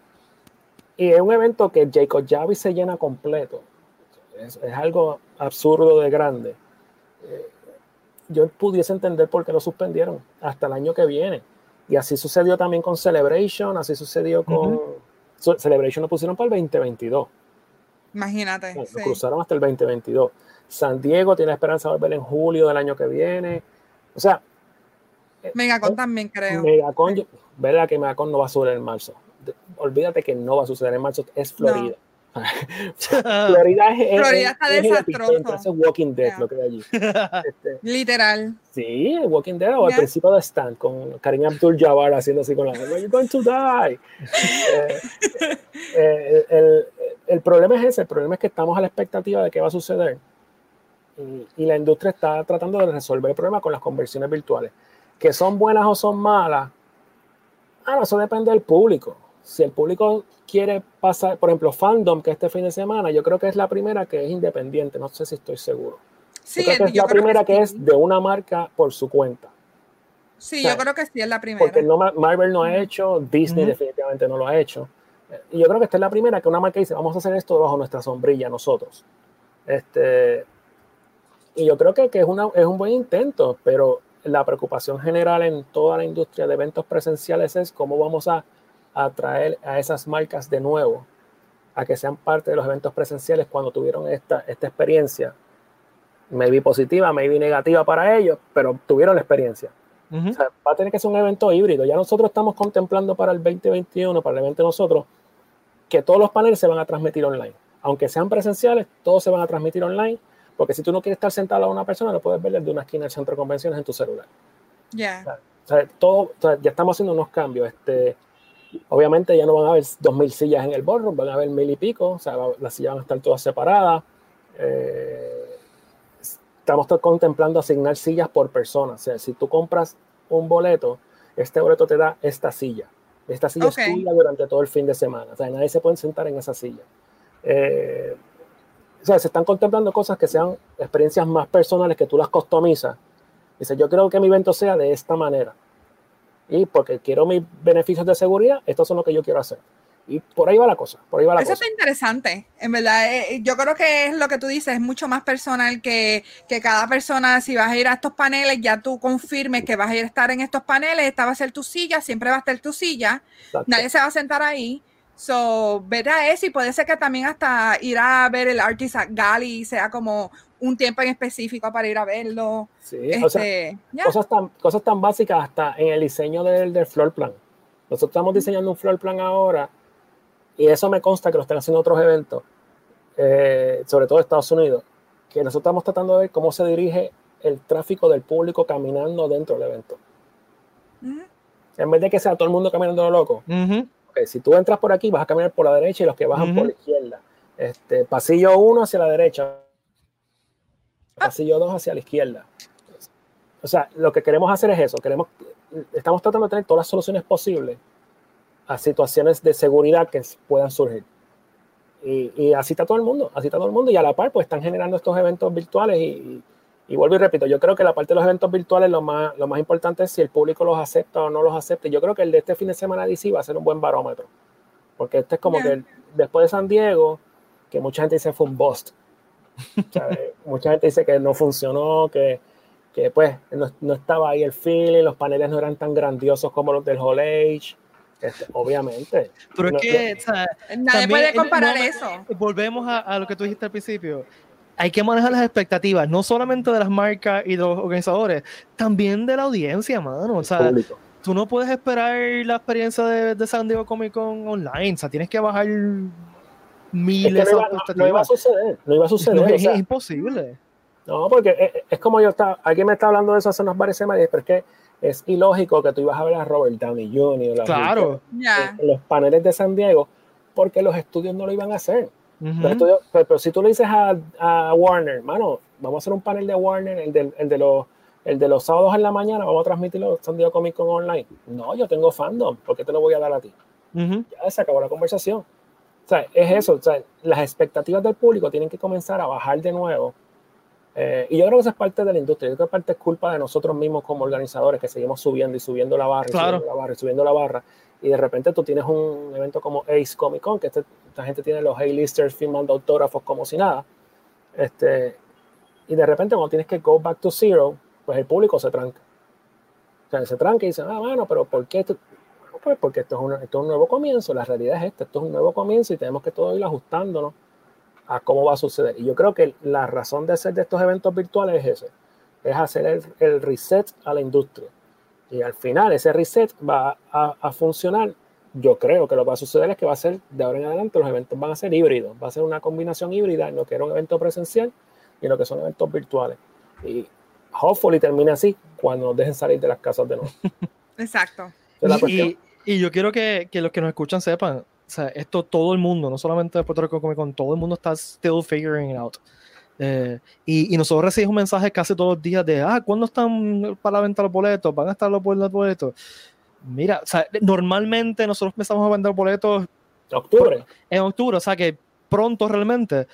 y, es un evento que Jacob Javi se llena completo. Es, es algo absurdo de grande. Eh, yo pudiese entender por qué lo suspendieron hasta el año que viene. Y así sucedió también con Celebration, así sucedió con... Celebration lo pusieron para el 2022. Imagínate. Lo cruzaron hasta el 2022. San Diego tiene esperanza de volver en julio del año que viene. O sea... Eh, Megacon eh, también creo. Megacon, verdad que Megacon no va a suceder en marzo. Olvídate que no va a suceder en marzo, es Florida. Florida, es, Florida está desastroso. Es Walking Dead lo que hay allí. Este, Literal. Sí, Walking Dead o el principio de Stan con Karim Abdul Jabbar haciendo así con la You're going to die. Eh, eh, el, el, problema es ese, el problema es que estamos a la expectativa de qué va a suceder. Y, y la industria está tratando de resolver el problema con las conversiones virtuales. Que son buenas o son malas, ah, eso depende del público. Si el público quiere pasar, por ejemplo, Fandom, que este fin de semana, yo creo que es la primera que es independiente, no sé si estoy seguro. Sí, creo que es la primera que, es de una marca por su cuenta. Sí, yo creo que sí es la primera. Porque no, Marvel no ha hecho, Disney definitivamente no lo ha hecho. Y yo creo que esta es la primera que una marca dice, vamos a hacer esto bajo nuestra sombrilla nosotros. Este, y yo creo que, que es, una, es un buen intento, pero la preocupación general en toda la industria de eventos presenciales es cómo vamos a atraer a esas marcas de nuevo a que sean parte de los eventos presenciales cuando tuvieron esta, esta experiencia, maybe positiva, maybe negativa para ellos, pero tuvieron la experiencia. va a tener que ser un evento híbrido. Ya nosotros estamos contemplando para el 2021, para el evento de nosotros, que todos los paneles se van a transmitir online. Aunque sean presenciales, todos se van a transmitir online, porque si tú no quieres estar sentado a una persona, lo puedes ver desde una esquina del centro de convenciones en tu celular. Ya. todo, ya estamos haciendo unos cambios. Este, Obviamente ya no van a haber 2.000 sillas en el ballroom, van a haber mil y pico, o sea, las sillas van a estar todas separadas. Eh, estamos contemplando asignar sillas por persona, o sea, si tú compras un boleto, este boleto te da esta silla. Esta silla es tuya durante todo el fin de semana, o sea, nadie se puede sentar en esa silla. Eh, o sea, se están contemplando cosas que sean experiencias más personales que tú las customizas. Dice, yo creo que mi evento sea de esta manera y porque quiero mis beneficios de seguridad, estos son lo que yo quiero hacer. Y por ahí va la cosa, por ahí va la Eso cosa. está interesante, en verdad. Eh, eh, yo creo que es lo que tú dices, es mucho más personal que, que, cada persona, si vas a ir a estos paneles, ya tú confirmes que vas a ir a estar en estos paneles, esta va a ser tu silla, siempre va a estar tu silla, nadie se va a sentar ahí. So, vete a eso y puede ser que también hasta ir a ver el Artist Gali sea como un tiempo en específico para ir a verlo. Sí, este, cosas, tan, cosas tan básicas hasta en el diseño del, del floor plan. Nosotros estamos diseñando un floor plan ahora y eso me consta que lo están haciendo otros eventos, eh, sobre todo Estados Unidos, que nosotros estamos tratando de ver cómo se dirige el tráfico del público caminando dentro del evento. En vez de que sea todo el mundo caminando lo loco. Si tú entras por aquí, vas a caminar por la derecha y los que bajan por la izquierda. Este, pasillo 1 hacia la derecha, pasillo 2 hacia la izquierda. O sea, lo que queremos hacer es eso. Queremos, estamos tratando de tener todas las soluciones posibles a situaciones de seguridad que puedan surgir. Y, así está todo el mundo, así está todo el mundo. Y a la par, pues están generando estos eventos virtuales. Y, y, vuelvo y repito, yo creo que la parte de los eventos virtuales lo más, lo más importante es si el público los acepta o no los acepta. Yo creo que el de este fin de semana DC va a ser un buen barómetro. Porque este es como que después de San Diego, que mucha gente dice fue un bust. mucha gente dice que no funcionó, que, que pues no, no, estaba ahí el feeling, los paneles no eran tan grandiosos como los del Hall Age. Este, obviamente. Pero es que, nadie puede comparar eso. Volvemos a, lo que tú dijiste al principio. Hay que manejar las expectativas, no solamente de las marcas y de los organizadores, también de la audiencia, mano. O sea, tú no puedes esperar la experiencia de, de, San Diego Comic Con online. O sea, tienes que bajar miles de expectativas. No, iba a suceder, no iba a suceder. es, imposible. No, porque es, como yo estaba, alguien me está hablando de eso hace unas varias semanas, pero es que es ilógico que tú ibas a ver a Robert Downey Jr. Claro. En, los paneles de San Diego, porque los estudios no lo iban a hacer. Pero, si tú le dices a, Warner, mano, vamos a hacer un panel de Warner, el de, el de, los, el de los sábados en la mañana, vamos a transmitirlo San Diego Comic Con online. No, yo tengo fandom, ¿por qué te lo voy a dar a ti? Ya se acabó la conversación. O sea, es eso, o sea, las expectativas del público tienen que comenzar a bajar de nuevo eh, y yo creo que eso es parte de la industria, yo creo que parte es culpa de nosotros mismos como organizadores que seguimos subiendo y subiendo la barra, y subiendo la barra, y subiendo la barra, y de repente tú tienes un evento como Ace Comic Con, que este, esta gente tiene los A-listers firmando autógrafos como si nada, este, y de repente cuando tienes que go back to zero, pues el público se tranca. O sea, se tranca y dice, ah, bueno, pero ¿por qué? pues porque esto es, un, esto es un nuevo comienzo, la realidad es esta, esto es un nuevo comienzo y tenemos que todo ir ajustándonos a cómo va a suceder. Y yo creo que la razón de hacer de estos eventos virtuales es eso, es hacer el, reset a la industria. Y al final ese reset va a, funcionar. Yo creo que lo que va a suceder es que va a ser, de ahora en adelante, los eventos van a ser híbridos. Va a ser una combinación híbrida en lo que era un evento presencial y en lo que son eventos virtuales. Y hopefully termine así cuando nos dejen salir de las casas de nuevo. Exacto. Y, y, yo quiero que, que los que nos escuchan sepan, o sea, esto todo el mundo, no solamente Puerto Rico Comic Con, todo el mundo está still figuring it out. Eh, y, y, nosotros recibimos mensajes casi todos los días de, ah, ¿cuándo están para la venta los boletos? ¿Van a estar los boletos? Mira, o sea, normalmente nosotros empezamos a vender boletos en octubre. En octubre, o sea que pronto realmente.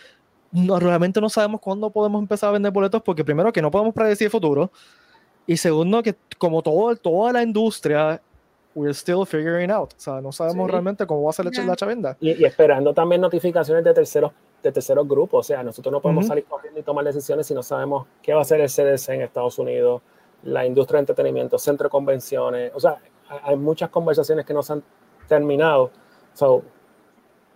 No, realmente no sabemos cuándo podemos empezar a vender boletos porque primero que no podemos predecir el futuro y segundo que como todo, toda la industria we're still figuring out. O sea, no sabemos realmente cómo va a ser la chavenda. Y, esperando también notificaciones de terceros, de terceros grupos. O sea, nosotros no podemos salir corriendo y tomar decisiones si no sabemos qué va a hacer el CDC en Estados Unidos, la industria de entretenimiento, centro de convenciones. O sea, hay muchas conversaciones que no se han terminado. So,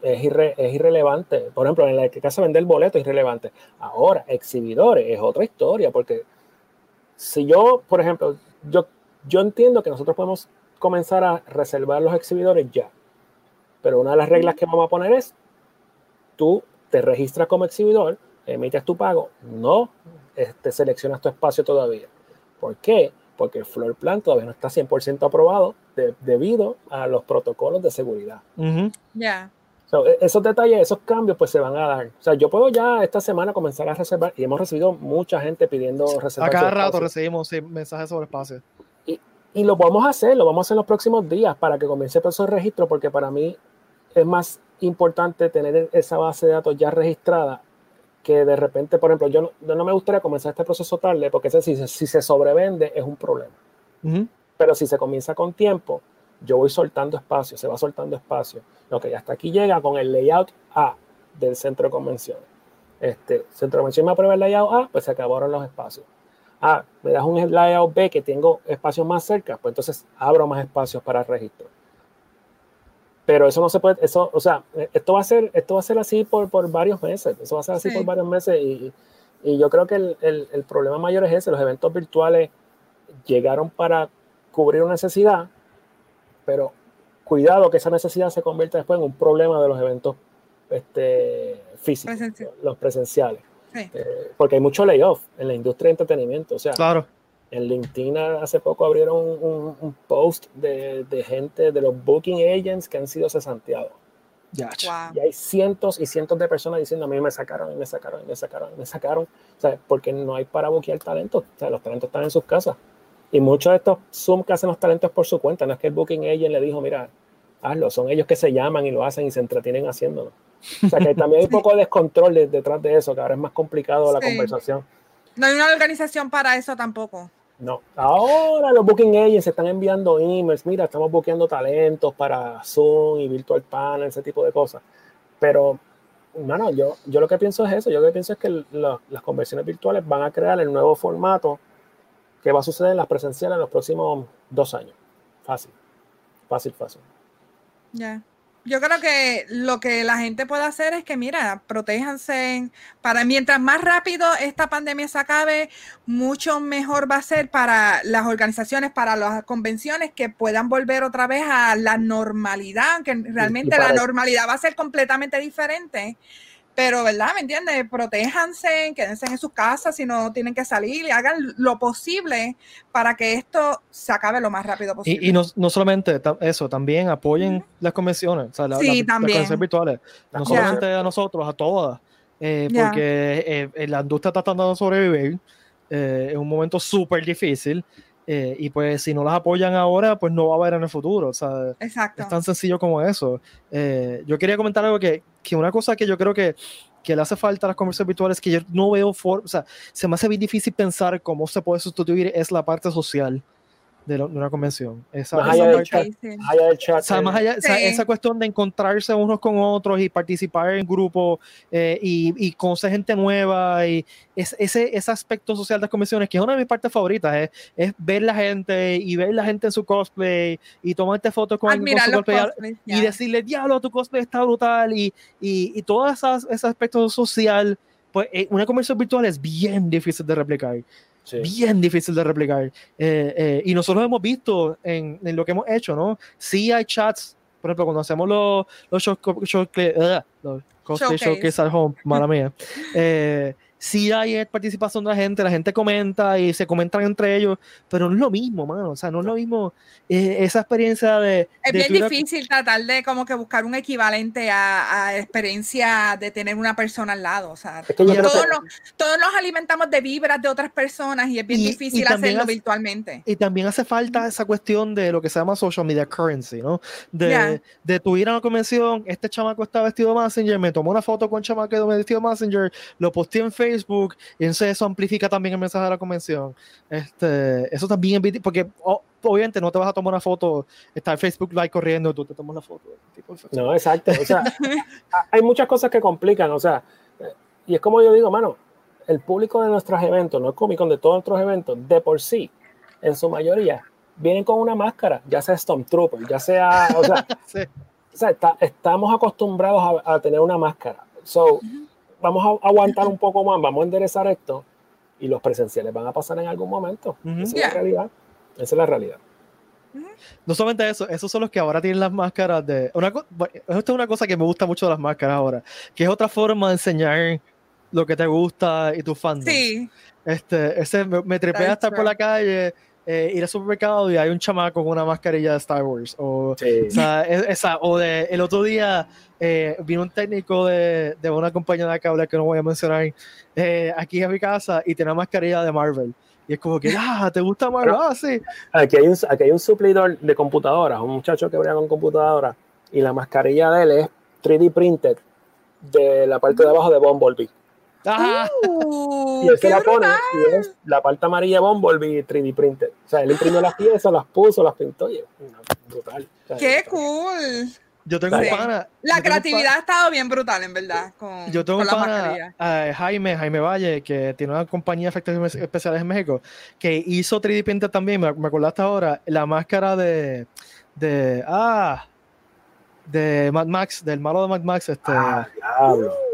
es, es, irrelevante. Por ejemplo, en el caso de vender boletos es irrelevante. Ahora, exhibidores es otra historia, porque si yo, por ejemplo, yo, yo entiendo que nosotros podemos comenzar a reservar los exhibidores ya. Pero una de las reglas que vamos a poner es, tú te registras como exhibidor, emites tu pago, no te este, seleccionas tu espacio todavía. ¿Por qué? Porque el floor plan todavía no está 100% aprobado debido a los protocolos de seguridad. Ya. E, esos detalles, esos cambios, pues se van a dar. O sea, yo puedo ya esta semana comenzar a reservar y hemos recibido mucha gente pidiendo reservar. A cada rato recibimos mensajes sobre espacio. Y lo vamos a hacer, lo vamos a hacer en los próximos días para que comience el proceso de registro, porque para mí es más importante tener esa base de datos ya registrada que de repente, por ejemplo, yo no, no me gustaría comenzar este proceso tarde, porque si, si se sobrevende es un problema. Pero si se comienza con tiempo, yo voy soltando espacio, se va soltando espacio. Ok, hasta aquí llega con el layout A del centro de convenciones. Este centro de convenciones me aprueba el layout A, pues se acabaron los espacios ah, me das un layout B que tengo espacios más cerca, pues entonces abro más espacios para el registro. pero eso no se puede, eso, o sea, esto va a ser, esto va a ser así por, por varios meses, eso va a ser así Sí. por varios meses y, y yo creo que el, el, el problema mayor es ese, los eventos virtuales llegaron para cubrir una necesidad, pero cuidado que esa necesidad se convierta después en un problema de los eventos este, físicos, Presencial. los presenciales. Sí. Eh, porque hay mucho layoff en la industria de entretenimiento. O sea, Claro. en LinkedIn hace poco abrieron un, un- un post de, de gente, de los booking agents que han sido cesanteados. Ya. Wow. Y hay cientos y cientos de personas diciendo a mí me sacaron, y me sacaron, y me sacaron, y me sacaron. O sea, porque no hay para buquear talentos. O sea, los talentos están en sus casas. Y muchos de estos Zoom que hacen los talentos por su cuenta. No es que el booking agent le dijo, mira, hazlo. Son ellos que se llaman y lo hacen y se entretienen haciéndolo. O sea, que también hay un poco de descontrol de- detrás de eso, que ahora es más complicado la conversación. No hay una organización para eso tampoco. No, ahora los booking agents están enviando emails, mira, estamos buqueando talentos para Zoom y Virtual Panel, ese tipo de cosas. Pero, mano, yo, yo lo que pienso es eso, yo lo que pienso es que las conversiones virtuales van a crear el nuevo formato que va a suceder en las presenciales en los próximos dos años. Fácil, fácil, fácil. Ya. Yo creo que lo que la gente puede hacer es que, mira, protéjanse. Para mientras más rápido esta pandemia se acabe, mucho mejor va a ser para las organizaciones, para las convenciones que puedan volver otra vez a la normalidad, que realmente la normalidad va a ser completamente diferente. Pero, ¿verdad? ¿Me entiendes? Protéjanse, quédense en sus casas si no tienen que salir y hagan lo posible para que esto se acabe lo más rápido posible. Y, y no, no solamente eso, también apoyen las convenciones, o sea, la- Sí, la- las convenciones virtuales. No solamente a nosotros, a todas. eh, porque eh, eh, la industria está tratando de sobrevivir eh, en un momento súper difícil. Eh, y pues si no las apoyan ahora, pues no va a haber en el futuro. O sea, Exacto. es tan sencillo como eso. Eh, yo quería comentar algo que, que una cosa que yo creo que, que le hace falta a las conversaciones virtuales que yo no veo, for- o sea, se me hace bien difícil pensar cómo se puede sustituir es la parte social de, lo- de una convención. Esa, Más esa allá del chat. Eh, esa cuestión de encontrarse unos con otros y participar en grupos eh, y, y conocer gente nueva y es, ese, ese aspecto social de las convenciones, que es una de mis partes favoritas, es, es ver la gente y ver la gente en su cosplay y tomarte fotos con, con su cosplay cosplays, y ya. decirle, diablo, tu cosplay está brutal y, y, y todo esas- ese aspecto social, pues eh, una conversión virtual es bien difícil de replicar sí. bien difícil de replicar. Eh, eh, y nosotros hemos visto en, en lo que hemos hecho, ¿no? Sí hay chats, por ejemplo, cuando hacemos los, los, show, show- ugh, los cosplay Showcase. showcase at home, mala mía. Eh, sí hay participación de la gente, la gente comenta y se comentan entre ellos, pero no es lo mismo, mano. O sea, no es lo mismo eh, esa experiencia de. Es de bien a- difícil tratar de como que buscar un equivalente a, a experiencia de tener una persona al lado. O sea, Es que todos, que- nos, todos nos alimentamos de vibras de otras personas y es bien Y- y difícil también hacerlo hace- virtualmente. Y también hace falta esa cuestión de lo que se llama social media currency, ¿no? De, Ya. de tu ir a una convención, este chamaco está vestido de Messenger, me tomó una foto con un chamaco vestido de Messenger, lo posteé en Facebook, y entonces eso amplifica también el mensaje de la convención. Este, eso también es porque o- obviamente no te vas a tomar una foto, está el Facebook Live corriendo, tú te tomas la foto. tipo, No, exacto. O sea, ha- hay muchas cosas que complican. O sea, eh, y es como yo digo, mano, el público de nuestros eventos, no el Comic Con, de todos nuestros eventos, de por sí, en su mayoría, vienen con una máscara, ya sea Stormtrooper, ya sea, o sea, Sí. o sea, está- estamos acostumbrados a, a tener una máscara. So, vamos a aguantar un poco más, vamos a enderezar esto y los presenciales van a pasar en algún momento. Ujú. Esa es Ya. la realidad. Esa es la realidad. No solamente eso, esos son los que ahora tienen las máscaras de. Una, esto es una cosa que me gusta mucho de las máscaras ahora, que es otra forma de enseñar lo que te gusta y tu fandom. Sí, Este, ese me, me trepé That a is estar por true. la calle, eh, ir al supermercado y hay un chamaco con una mascarilla de Star Wars. O, Sí. o sea, es- esa, o de, el otro día eh, vino un técnico de, de una compañía de cable que no voy a mencionar eh, aquí a mi casa y tenía mascarilla de Marvel. Y es como que, ah, ¿te gusta Marvel? Pero- Ah, sí. Aquí hay un, aquí hay un suplidor de computadoras, un muchacho que brega con computadoras, y la mascarilla de él es 3D printed de la parte de abajo de Bumblebee. Ah, Uh, Y él se la pone brutal. y es la parte amarilla de Bumblebee 3D printed. O sea, él imprimió las piezas, las puso, las pintó y es brutal. O sea, Qué cool. yo tengo un Sí. pana. yo La un creatividad ha estado bien brutal, en verdad, con, Yo tengo con un pana, eh, Jaime, Jaime Valle, que tiene una compañía de efectos espe- especiales en México, que hizo 3D Printer también, me, me acordaste ahora, la máscara de, de, ah, de Mad Max, del malo de Mad Max, este, Ah, diablo. Uh,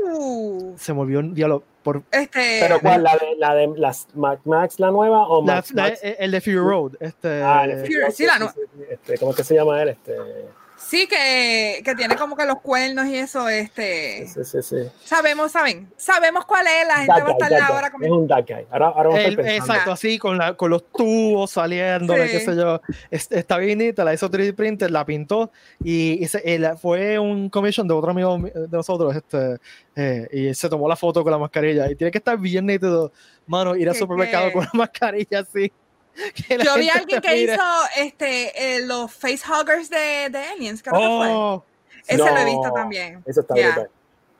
se volvió un diálogo por este, ¿Pero cuál? ¿La de, la de las Max, la nueva o la- Max la- el de Fury Road, este, Ah, el de Fury- sí, la nu- sí, sí, este, ¿Cómo es que se llama él? Este, sí que, que tiene como que los cuernos y eso, este, sí, sí, sí. sabemos, saben, sabemos cuál es, la gente That va a estar guy. ahora Es como un dark guy. Ahora, ahora estoy el- pensando. exacto, así con, la, con los tubos saliendo, Sí. qué sé yo. Es- está bien la hizo 3D printer, la pintó y, y se- el- fue un commission de otro amigo mi- de nosotros, este, eh, y se tomó la foto con la mascarilla. Y tiene que estar bien nítido, mano, ir al supermercado que- con la mascarilla así. que Yo vi a alguien que mire. hizo este, eh, los facehuggers de, de Aliens, creo que fue. Oh, Ese lo he No, visto también. Eso está brutal.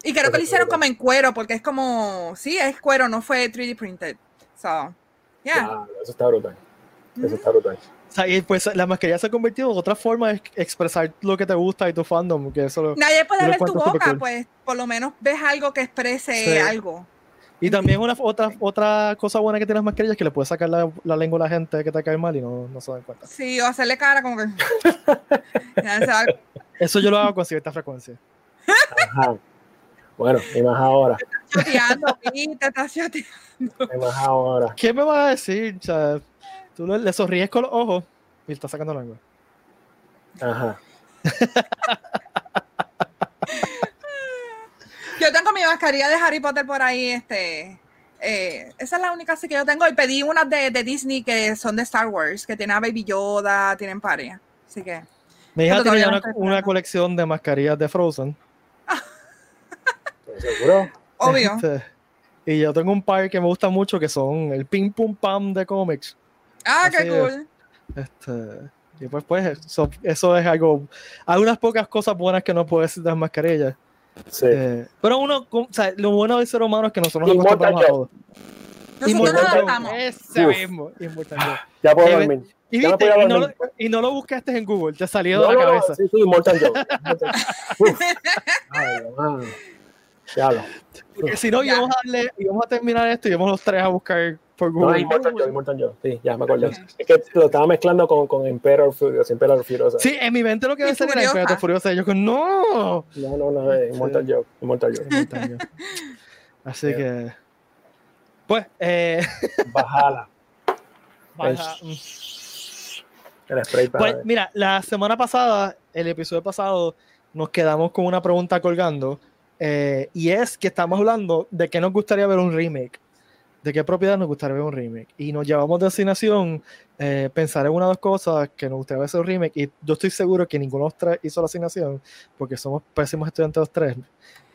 Y creo que Eso lo hicieron está como en cuero, porque es como, sí, es cuero, no fue 3D printed. So, yeah. Claro, eso está brutal. Eso está brutal. o sea, y pues la mascarilla se ha convertido en otra forma de expresar lo que te gusta y tu fandom, que eso lo- Nadie puede ver tu boca, supercool. pues por lo menos ves algo que exprese Sí. algo. Y también una otra, otra cosa buena que tiene las mascarillas es que le puedes sacar la, la lengua a la gente que te cae mal y no, no se dan cuenta. Sí, o hacerle cara como que. Eso yo lo hago con cierta frecuencia. Ajá. Bueno, y más ahora. choteando, y te estás choteando. Y más ahora. ¿Qué me vas a decir? O sea, tú le, le sonríes con los ojos y le estás sacando la lengua. Ajá. Yo tengo mi mascarilla de Harry Potter por ahí, este. eh, esa es la única así que yo tengo. Y pedí unas de, de Disney que son de Star Wars, que tienen a Baby Yoda, tienen varias. Así que. Mi hija tiene no una, una colección de mascarillas de Frozen. ¿Seguro? Obvio. Este, y yo tengo un par que me gusta mucho que son el Ping Pum Pam de cómics. Ah, qué es. cool. Este, y pues, pues eso, eso es algo. Hay unas pocas cosas buenas que no puedo decir de las mascarillas. Sí. Eh, pero uno, o sea, lo bueno del ser humano es que nosotros nos acostumbramos a todo. Nosotros nos adaptamos. Ese Uf. mismo, Immortal Joe. Ya puedo Eh, dormir. Y, Ya viste, a y, no lo, y no lo buscaste en Google, te salió No, de la no, no, cabeza. sí, sí, Mortal Joe. Ay, mano. Diablo. Porque si no, Ya. íbamos a, darle, íbamos a terminar esto y íbamos los tres a buscar por No. Immortal Joe, Immortal Joe. Sí, ya me acordé. Es que lo estaba mezclando con, con Emperor. Emperor Furiosa. Sí, en mi mente lo que ser era. Imperator Furiosa. Y yo con no. No, no, no, eh, Immortal Joe. Immortal Joe. Immortal Joe. Así Yeah. que. Pues, eh, Bajala. baja- El spray para. Pues, mira, la semana pasada, el episodio pasado, nos quedamos con una pregunta colgando. eh, y es que estamos hablando de que nos gustaría ver un remake. De qué propiedad nos gustaría ver un remake. Y nos llevamos de asignación eh, pensar en una o dos cosas que nos gustaría ver un remake. Y yo estoy seguro que ninguno de los tres hizo la asignación porque somos pésimos estudiantes los tres.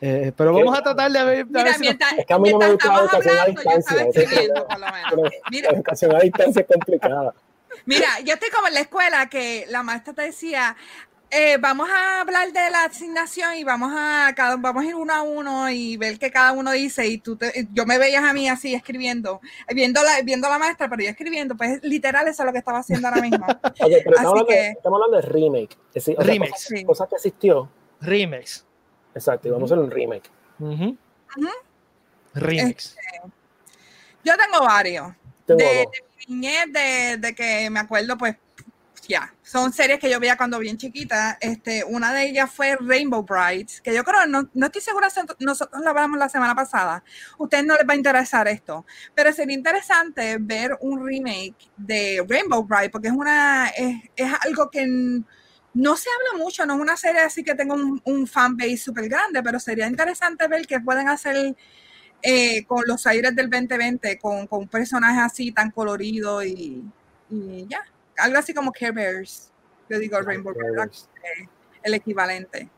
Eh, pero vamos a tratar de ver. Mira, si nos- mientras, Es que a mí no me gusta la educación distancia, La educación distancia es complicada. Mira, yo estoy como en la escuela que la maestra te decía, eh, vamos a hablar de la asignación y vamos a cada, vamos a ir uno a uno y ver qué cada uno dice y tú te- yo me veías a mí así escribiendo, viendo la, viendo a la maestra, pero yo escribiendo, pues literal eso es lo que estaba haciendo ahora mismo. Ok, pero estamos, Así hablando, que- de, estamos hablando de remake. Es decir, o sea, Remake, sí. cosas que existió. Remakes. Exacto, y vamos a hacer un remake. Ujú. Ujú. Remakes. Yo tengo varios. Tengo de, dos. de mi niñez, de, de que me acuerdo, pues, ya, son series que yo veía cuando bien chiquita. Este, una de ellas fue Rainbow Brides, que yo creo, no, no estoy segura si nosotros la hablamos la semana pasada. Ustedes no les va a interesar esto, pero sería interesante ver un remake de Rainbow Bride, porque es una, es, es algo que no se habla mucho, no es una serie así que tenga un, un fanbase súper grande, pero sería interesante ver qué pueden hacer eh, con los aires del 2020, con, con un personaje así tan colorido y, y ya, algo así como Care Bears, yo digo Rainbow Bright, el equivalente.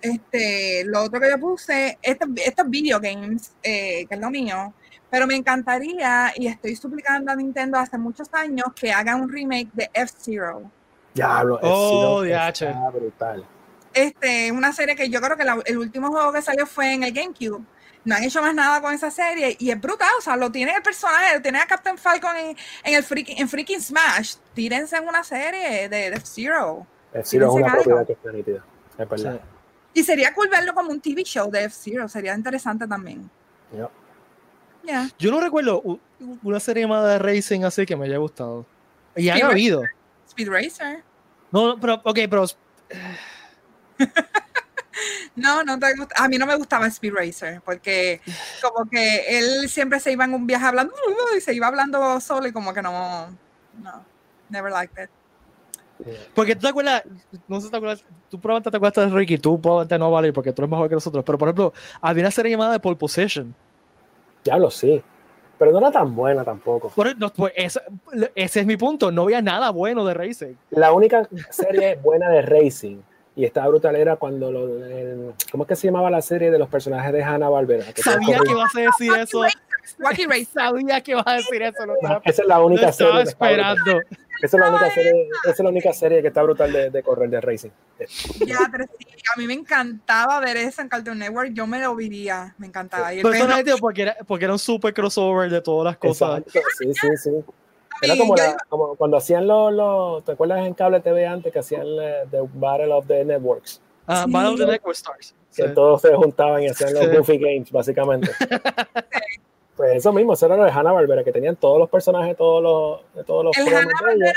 Este, lo otro que yo puse, estos, estos video games, eh, que es lo mío, pero me encantaría y estoy suplicando a Nintendo hace muchos años que haga un remake de F-Zero. Diablo, Oh, F-Zero brutal. Este, una serie que yo creo que la- el último juego que salió fue en el GameCube. No han hecho más nada con esa serie y es brutal. O sea, lo tiene el personaje, lo tiene a Captain Falcon en, en el freaking, en freaking Smash. Tírense en una serie de, de F-Zero. F-Zero es una algo. propiedad que está nítida. Es verdad. Sí. Y sería cool verlo como un TV show de F-Zero. Sería interesante también. Ya. Ya. Yo no recuerdo una serie más de racing así que me haya gustado. Y han Sí, habido. Speed Racer. No, pero, ok, pero. No, no te gusta. A mí no me gustaba Speed Racer porque como que él siempre se iba en un viaje hablando y se iba hablando solo y como que no, no, never liked it. Porque tú te acuerdas, no sé si te acuerdas, tú probablemente te acuerdas de Ricky, tú probablemente no vale porque tú eres mejor que nosotros, pero por ejemplo, había una serie llamada de Pole Position. Ya lo sé, pero no era tan buena tampoco. Por, no, pues ese, ese es mi punto, no había nada bueno de Racing. La única serie buena de Racing y estaba brutal era cuando lo, el, ¿cómo es que se llamaba la serie de los personajes de Hanna Barbera? Sabía que ibas a decir eso. Wacky Race. Sabía que ibas a decir eso. No, esa es la única no serie. estaba que está brutal. esperando. Esa es la única serie, esa es la única serie que está brutal de, de correr de Racing. Ya, pero sí, a mí me encantaba ver eso en Cartoon Network, yo me lo vivía, me encantaba. Y el Pero eso no porque, era, porque era un super crossover de todas las cosas. Exacto, sí, sí, sí. Era como, la- iba- como cuando hacían los, los, ¿te acuerdas en cable TV antes que hacían eh, The Battle of the Networks? Ah, Sí. Battle of the Network Stars. Que Sí. todos se juntaban y hacían los Sí. Goofy Games, básicamente. Pues eso mismo, eso era lo de Hanna Barbera, que tenían todos los personajes, todos los, de todos los el Hanna. Barbera,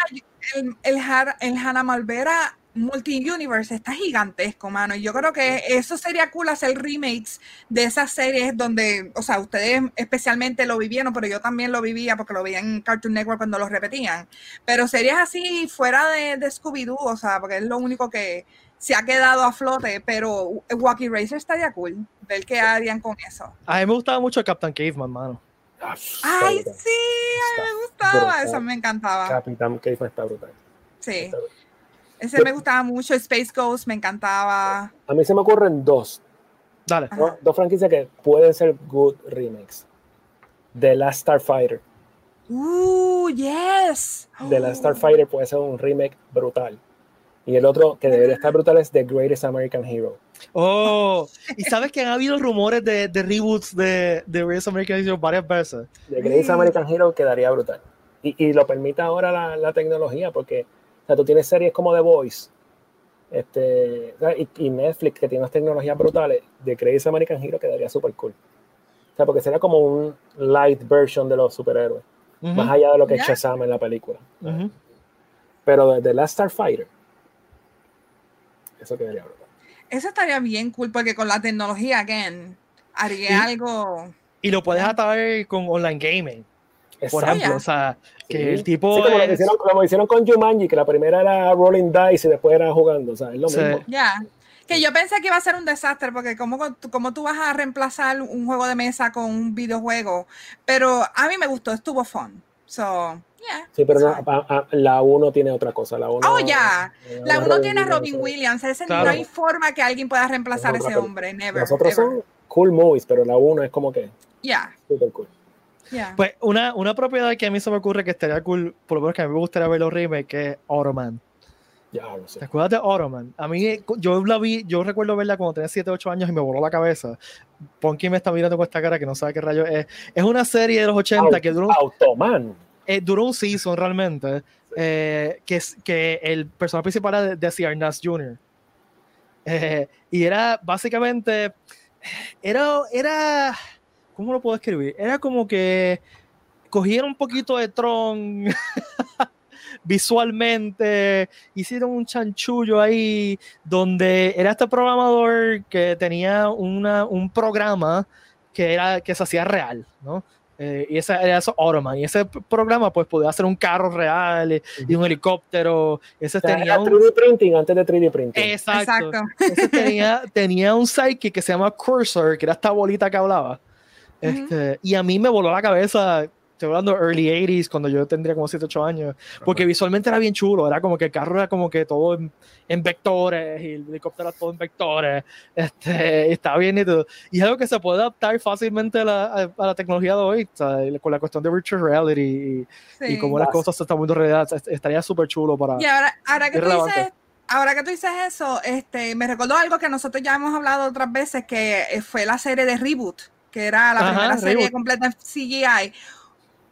el, el, Har- el Hanna Barbera Multi-Universe está gigantesco, mano. Y yo creo que eso sería cool hacer remakes de esas series donde, o sea, ustedes especialmente lo vivieron, pero yo también lo vivía porque lo veía en Cartoon Network cuando lo repetían. Pero series así fuera de, de Scooby-Doo, o sea, porque es lo único que se ha quedado a flote, pero Wacky Racer estaría cool ver qué harían con eso. A mí me gustaba mucho Captain Caveman, mano. Ah, Ay, sí, a mí me gustaba, brutal. eso me encantaba. Capitán Caveman está brutal. Sí. Está brutal. Ese me gustaba mucho, Space Ghost me encantaba. A mí se me ocurren dos, Dale. Dos franquicias que pueden ser good remakes. The Last Starfighter. Uh, yes. The Last Starfighter puede ser un remake brutal. Y el otro que debería estar brutal es The Greatest American Hero. Oh, y sabes que han habido rumores de, de reboots de, de Race American Hero varias veces. The Greatest. American Hero quedaría brutal. Y, y lo permite ahora la, la tecnología, porque o sea, tú tienes series como The Voice este, y, y Netflix, que tiene unas tecnologías brutales. The Greatest American Hero quedaría súper cool. O sea, porque sería como un light version de los superhéroes, más allá de lo que es. Shazam en la película. Pero de The Last Starfighter, eso quedaría brutal. Eso estaría bien cool porque con la tecnología, again, haría algo. Y lo puedes atar con online gaming, por ejemplo. ya. O sea, que Sí. el tipo. Sí, como, lo que es- hicieron, como hicieron con Jumanji, que la primera era rolling dice y después era jugando. O sea, es lo Sí. mismo. Ya. Que yo pensé que iba a ser un desastre porque como, como tú vas a reemplazar un juego de mesa con un videojuego. Pero a mí me gustó, estuvo fun. So, yeah. Sí, pero no, a- a- la 1 tiene otra cosa. La 1 Oh, ya. La uno tiene a Robin Williams. Williams. Ese Claro. no hay forma que alguien pueda reemplazar a Es ese hombre. Never. Los otros ever. son cool movies, pero la 1 es como que Yeah, super cool. Yeah. Pues una, una propiedad que a mí se me ocurre que estaría cool, por lo menos que a mí me gustaría ver los remakes, que es Automan. Ya, no sé. ¿Te acuerdas de Automan? A mí, yo la vi, yo recuerdo verla cuando tenía 7, 8 años y me voló la cabeza. Ponky me está mirando con esta cara que no sabe qué rayo es. Es una serie de los 80 que duró, un- Automan. eh, duró un season realmente. eh, que, es, que el personaje principal era de Desi Arnaz Jr. Eh, y era básicamente. Era, era. ¿Cómo lo puedo escribir? Era como que cogieron un poquito de Tron visualmente, hicieron un chanchullo ahí donde era este programador que tenía una, un programa que, era, que se hacía real, ¿no? Eh, y ese era eso Automan. Y ese programa pues podía hacer un carro real y, y un helicóptero. Ese O sea, tenía era un... 3D printing antes de 3D printing. Exacto. Exacto. Ese tenía, tenía un sidekick que se llama Cursor, que era esta bolita que hablaba. Este, Y a mí me voló la cabeza, estoy hablando early 80s, cuando yo tendría como 7, 8 años, porque visualmente era bien chulo, era como que el carro era como que todo en, en vectores, y el helicóptero era todo en vectores, este, y estaba bien y todo. Y es algo que se puede adaptar fácilmente a la, a- a la tecnología de hoy, sea, con la cuestión de virtual reality y, y Sí. cómo las cosas se están viendo realidad, est- estaría súper chulo para... Y ahora, ahora que tú dices, ahora que tú dices eso, este, me recordó algo que nosotros ya hemos hablado otras veces, que fue la serie de Reboot, que era la Ajá, primera serie Reboot. completa en CGI.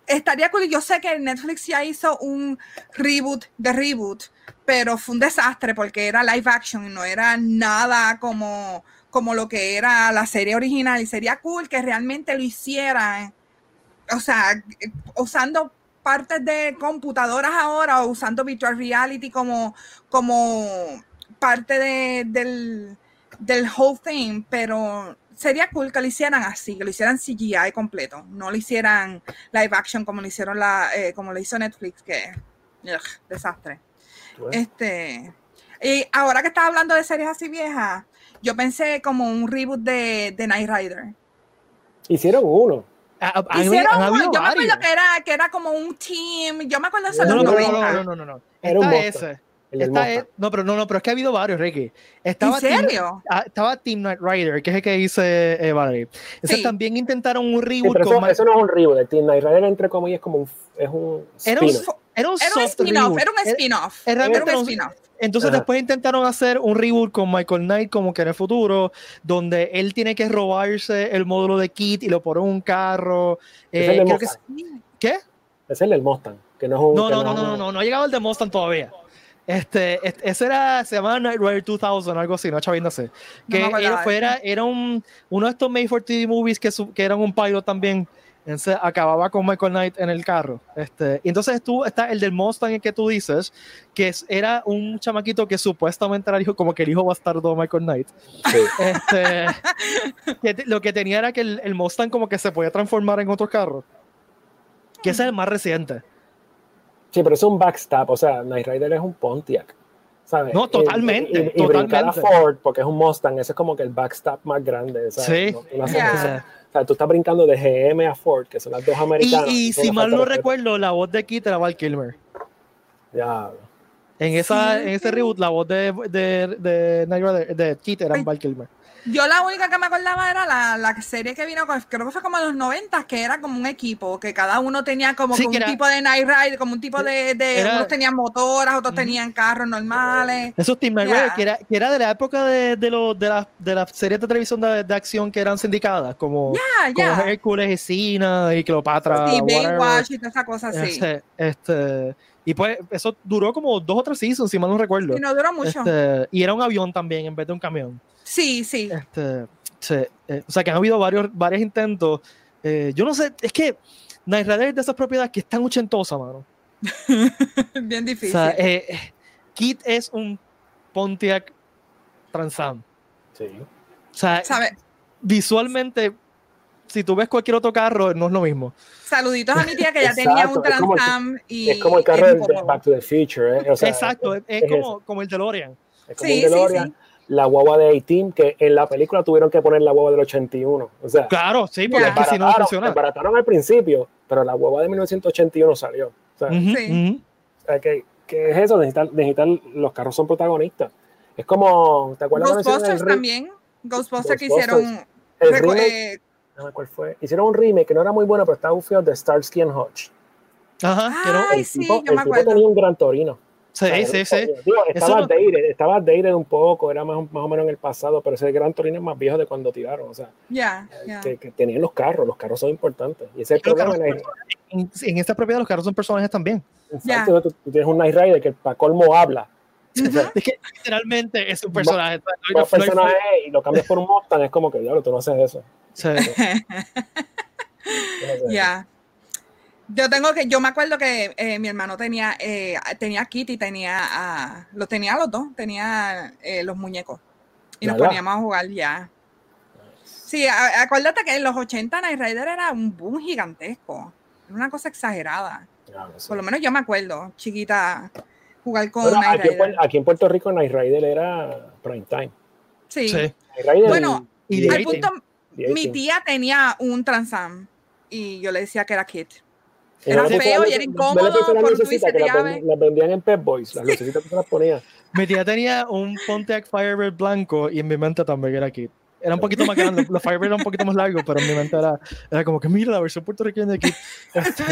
Estaría cool, yo sé que Netflix ya hizo un reboot de reboot, pero fue un desastre porque era live action y no era nada como, como lo que era la serie original. Y sería cool que realmente lo hicieran, o sea, usando partes de computadoras ahora o usando virtual reality como, como, parte de, del, del whole thing, pero sería cool que lo hicieran así, que lo hicieran CGI completo, no lo hicieran live action como lo hicieron la, eh, como lo hizo Netflix, que ugh, desastre. Bueno. Este, y ahora que estás hablando de series así viejas, yo pensé como un reboot de, de Night Rider. Hicieron uno. Ah, ah, Hicieron, han uno, yo me acuerdo que era, que era como un team, yo me acuerdo de eso No, los no, no, 90. no, no, no. Era un ese. El Esta es- no, pero no, no, pero es que ha habido varios, Ricky. Estaba ¿En Team- serio? ah, estaba Team Knight Rider, que es el que dice eh, Valerie. Ese Sí. también intentaron un Sí, reboot pero con eso, no es un reboot. El Team Knight Rider, entre comillas, es como un, es un Era un, spin-off. era un Era un spin-off, era un spin-off. era Era un spin-off. Entonces Ajá. después intentaron hacer un reboot con Michael Knight como que en el futuro, donde él tiene que robarse el módulo de Kit y lo pone en un carro. Ese es Eh, el creo que Mustang. es- ¿Qué? Es el del Mustang, que no es un... No, que no, no, es no, no, un- no, no ha llegado el de Mustang todavía. Este, este- ese era, se llamaba Night Rider 2000, algo así, no chaviéndose. No Que acordaba era, fuera, era un, uno de estos Made for TV movies que, su- que eran un pilot también. Entonces acababa con Michael Knight en el carro. Este, y entonces tú está el del Mustang el que tú dices, que es- era un chamaquito que supuestamente era el hijo, como que el hijo bastardo de Michael Knight. Sí. Este, que te- lo que tenía era que el, el Mustang como que se podía transformar en otro carro. Que ese es el más reciente. Sí, pero es un backstab. O sea, Knight Rider es un Pontiac. ¿sabes? No, Y- totalmente, Y, y brincar a. Ford, porque es un Mustang, ese es como que el backstab más grande. ¿sabes? Sí. No-. O sea, tú estás brincando de GM a Ford, que son las dos Y, americanas. y Tú si mal no recuerdo, la voz de Kit era Val Kilmer. Ya. En, esa, Sí. en ese reboot, la voz de, de, de, de Kit era. Val Kilmer. Yo la única que me acordaba era la, la serie que vino, con- creo que fue como en los 90, que era como un equipo, que cada uno tenía como Sí, que que un era- tipo de Night Rider, como un tipo de, de Era- unos tenían motoras, otros tenían carros normales. Esos Team. Rider, que era, que era de la época de, de, los- de, las- de las series de televisión de, de acción que eran sindicadas, como, Ah, como ya. Hércules y Cena y Cleopatra. Sí. Baywatch y toda esa cosa así. Este, este, y pues eso duró como dos o tres seasons, si mal no recuerdo. Y no duró mucho. Este, y era un avión también en vez de un camión. Sí, sí. Este, sí, eh, o sea que han habido varios, varios intentos. Eh, yo no sé, es que Night Rider es de esas propiedades que es tan ochentosa, mano. Bien O difícil. sea, eh, eh, Kit es un Pontiac Transam. Sí. O sea, ¿Sabe? visualmente, si tú ves cualquier otro carro, no es lo mismo. Saluditos a mi tía que ya tenía un Exacto, es como el- Trans Am y es como el carro es de Back to the Future. ¿eh? O sea, Exacto, es, es es como, como el DeLorean. Es como Sí, un sí, DeLorean. sí. La guagua de A-Team, que en la película tuvieron que poner la guagua del 81. O sea, Claro, sí, porque es que si no funciona. desbarataron al principio, pero la guagua de 1981 salió. O sea, Sí. ujú. o sea, ¿qué, qué es eso? Necesitar, necesitar, los carros son protagonistas. Es como, ¿te acuerdas Ghostbusters el, también. Ghostbusters que Ghostbusters. hicieron. el remake? eh, No me cuál fue. Hicieron un remake que no era muy bueno, pero estaba bufeo de Starsky and Hutch. Ajá, que no- Ay, el sí, tipo, yo el me tipo acuerdo. tenía un gran torino. sí, O sea, sí, sí. digo, estaba no- dated, estaba dated un poco, era más, más o menos en el pasado, pero ese gran torino es más viejo de cuando tiraron. O sea, Ya, ya. que, que tenían los carros, los carros son importantes. Y ese es el problema. en En, en esta propiedad los carros son personajes también. Exacto, tú, tú tienes un Night Rider que para colmo habla. Es que literalmente es un personaje. No y lo cambias por un Mustang, es como que, diablo, tú no haces eso. Sí. Tú no haces eso. Ya. Yo tengo que, yo me acuerdo que eh, mi hermano tenía, eh, tenía a Kitty, tenía a, los tenía a los dos, tenía eh, los muñecos. Y nos poníamos a jugar ya. Sí, a- acuérdate que en los 80 Night Rider era un boom gigantesco. Era una cosa exagerada. Por lo menos yo me acuerdo, chiquita, jugar con Bueno, Night aquí, en, aquí en Puerto Rico Night Rider era prime time. Sí. Sí. Night Rider Bueno, Y Al punto, mi tía tenía un Transam y yo le decía que era Kit. era feo la y era incómodo por twist que llave. ven- las vendían en Pep Boys, las lucecitas que se las ponía. Mi tía tenía un Pontiac Firebird blanco y en mi mente también era Kit. Era un poquito más grande, los Firebird eran un poquito más largos, pero en mi mente era, era como que mira la versión puertorriqueña de Kit. Este,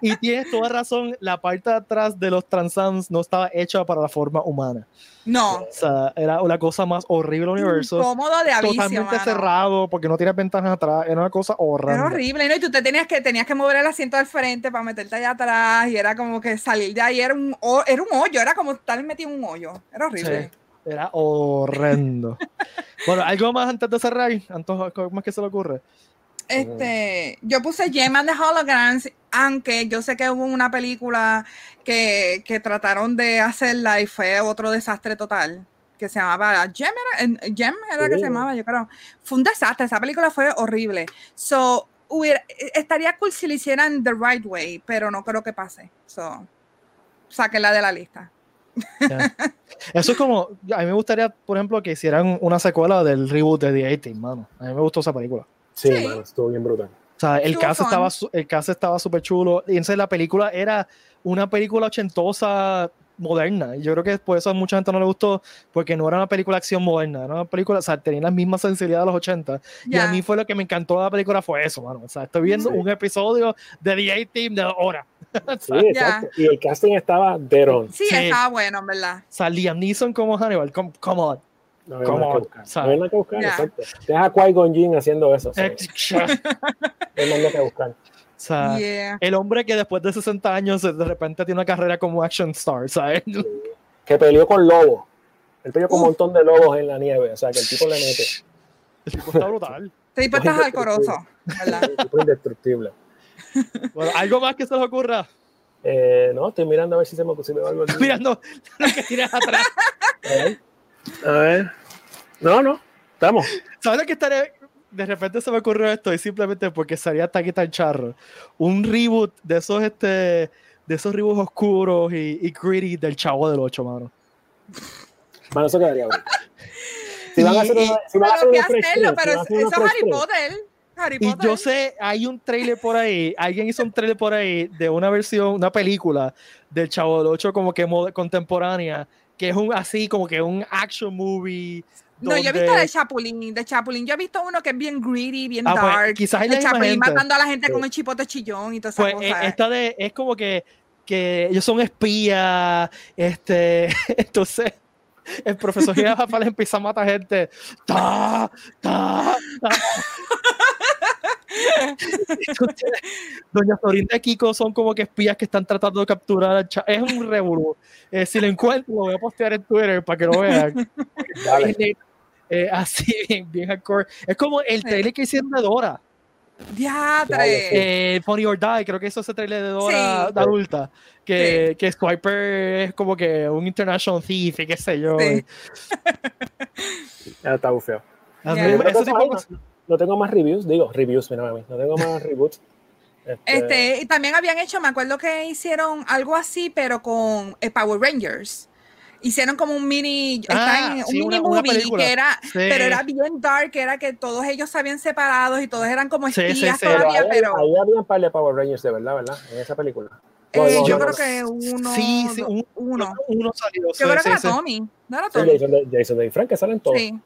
y tienes toda razón, la parte de atrás de los Transams no estaba hecha para la forma humana. No, O sea, era una cosa más horrible del universo. incómodo de avicio, Totalmente mano. cerrado porque no tienes ventanas atrás. Era una cosa horrenda. Era horrible, ¿no? Y tú te tenías que, tenías que mover el asiento al frente para meterte allá atrás y era como que salir de ahí era un, era un hoyo, era como estar metido en un hoyo. Era horrible. Sí, era horrendo. bueno, algo más antes de cerrar, antes, algo más que se le ocurre. Este, yo puse Gem and the Holograms, aunque yo sé que hubo una película que, que trataron de hacerla y fue otro desastre total. que se llamaba Gem, era, Gem era que se llamaba, yo creo. Fue un desastre, esa película fue horrible. So, hubiera, estaría cool si lo hicieran the right way, pero no creo que pase. So, sáquenla de la lista. Eso es como, a mí me gustaría, por ejemplo, que hicieran una secuela del reboot de The 18, mano. A mí me gustó esa película. Sí, estuvo bien brutal. O sea, el caso estaba, el caso estaba súper chulo. Y entonces la película era una película ochentosa moderna. Y yo creo que por eso a mucha gente no le gustó, porque no era una película de acción moderna, era una película, o sea, tenía la misma sensibilidad de los 80. Y a mí fue lo que me encantó de la película, fue eso, mano. O sea, estoy viendo un episodio de The A-Team de hora. sí, exacto. Y el casting estaba de Sí, sí, estaba bueno, en verdad. O sea, Liam Neeson como Hannibal, come, come on. No hay nada que buscar. No hay nada que buscar, exacto. Deja a Qui-Gon Jinn haciendo eso. no hay nada que buscar. O sea, el hombre que después de 60 años de repente tiene una carrera como action star, ¿sabes? Que peleó con lobos. Él peleó con un montón de lobos en la nieve, o sea, que el tipo le mete. El tipo está brutal. El tipo está alcoroso, ¿verdad? El tipo indestructible. Bueno, ¿algo más que se les ocurra? Eh, no, estoy mirando a ver si se me, si me va algo. mirando lo que tienes atrás. A ver. A ver. No, no, estamos. ¿Sabes que estaré? de repente se me ocurrió esto y simplemente porque salía tan tan charro. Un reboot de esos, este, de esos reboots oscuros y, y gritty del Chavo del 8, mano. Bueno, eso quedaría bueno. Si van a hacer, si van a hacer hacerlo, pero eso es Harry Potter. Harry y yo sé, hay un trailer por ahí, alguien hizo un trailer por ahí de una versión, una película del Chavo del 8 como que contemporánea, que es un así como que un action movie no, yo he visto de Chapulín, de Chapulín. Yo he visto uno que es bien greedy, bien ah, pues, dark. quizás de Chapulín matando a la gente con el chipote chillón y todas esas pues, cosas. Esta de, es como que, que ellos son espías, este, entonces el profesor Girafal empieza a matar gente. ¡Ta! ¡Ta! ta. Doña Florinda y Kiko son como que espías que están tratando de capturar al Es un revolú. Eh, si lo encuentro, lo voy a postear en Twitter para que lo vean. Dale. Eh, así, bien, bien hardcore. Es como el trailer que hicieron de Dora. Diatre. Eh, Funny or Die, creo que eso es el trailer de Dora de adulta. Que, que Swiper es como que un international thief y qué sé yo. ya está bufeo. No, tengo más reviews, digo reviews, mira, no tengo más reboots. Este... este, y también habían hecho, me acuerdo que hicieron algo así, pero con eh, Power Rangers hicieron como un mini, ah, un mini movie que era, pero era bien dark, era que todos ellos se habían separado y todos eran como espías todavía, pero, ahí, había un par de Power Rangers de verdad, ¿verdad? En esa película. Eh, yo creo que uno. Sí, sí, uno. Uno salió. Yo creo que era Tommy. No era Tommy. Jason, de, Jason de Frank, que salen todos. Sí.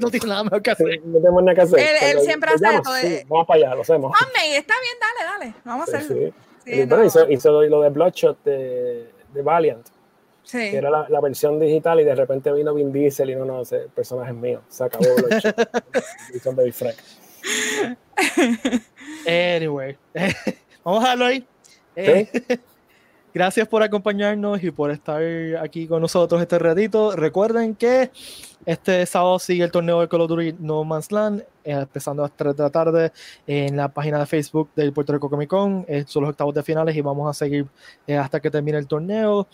No tiene nada más que hacer. No tenemos nada que hacer. Él, él siempre hace todo. Sí, vamos para allá, lo hacemos. Hombre, está bien, dale, dale. Vamos a hacerlo. Sí. Sí, bueno, hizo, hizo, lo de Bloodshot de, de Valiant que era la, la, versión digital y de repente vino Vin Diesel y no, no, ese personaje es mío, se acabó son Baby Frank. Anyway, vamos a dejarlo ahí. Eh, gracias por acompañarnos y por estar aquí con nosotros este ratito. Recuerden que este sábado sigue el torneo de Call of Duty No Man's Land, eh, empezando a las 3 de la tarde en la página de Facebook del Puerto Rico Comic Con. Eh, son los octavos de finales y vamos a seguir eh, hasta que termine el torneo.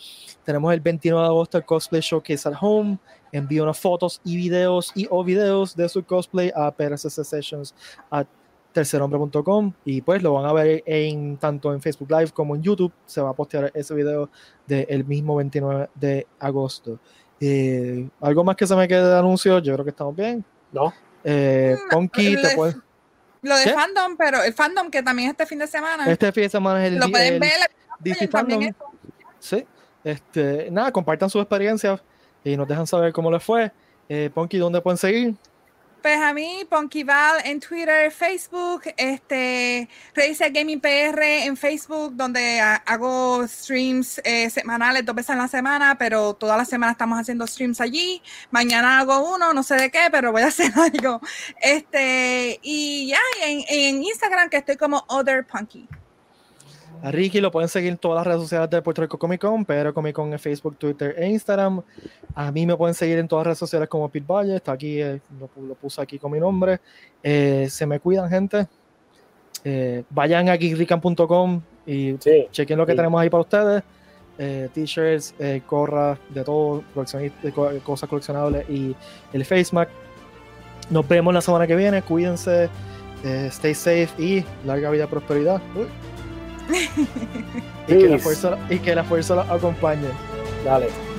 Tenemos el 29 de agosto el Cosplay Showcase at Home. Envío unas fotos y videos y o videos de su cosplay a PRCC Sessions a tercerhombre.com y pues lo van a ver en tanto en Facebook Live como en YouTube. Se va a postear ese video del mismo 29 de agosto. Eh, ¿Algo más que se me quede de anuncio? Yo creo que estamos bien. No. Eh, Ponky, te puedes. Lo de fandom, pero el fandom que también este fin de semana. Este fin de semana es el. Lo pueden ver. DC Fandom. Sí. Este, nada, compartan sus experiencias y nos dejan saber cómo les fue. Eh, Ponky, ¿dónde pueden seguir? Pues a mí, Ponkyval en Twitter, Facebook, este, Razer Gaming PR en Facebook, donde hago streams eh, semanales dos veces en la semana, pero toda la semana estamos haciendo streams allí. Mañana hago uno, no sé de qué, pero voy a hacer algo. Este, y ya, en, en Instagram que estoy como Other Punky. A Ricky lo pueden seguir en todas las redes sociales de Puerto Rico Comic Con, pero Comic Con en Facebook, Twitter e Instagram. A mí me pueden seguir en todas las redes sociales como Pit Valle, está aquí, eh, lo, puse aquí con mi nombre. Eh, se me cuidan, gente. Eh, vayan a geekrican.com y chequen lo que tenemos ahí para ustedes. T-shirts, corras, de todo, cosas coleccionables y el FaceMac. Nos vemos la semana que viene, cuídense, stay safe y larga vida y prosperidad. Uy. y, que la fuerza, y que la fuerza los acompañe. Dale.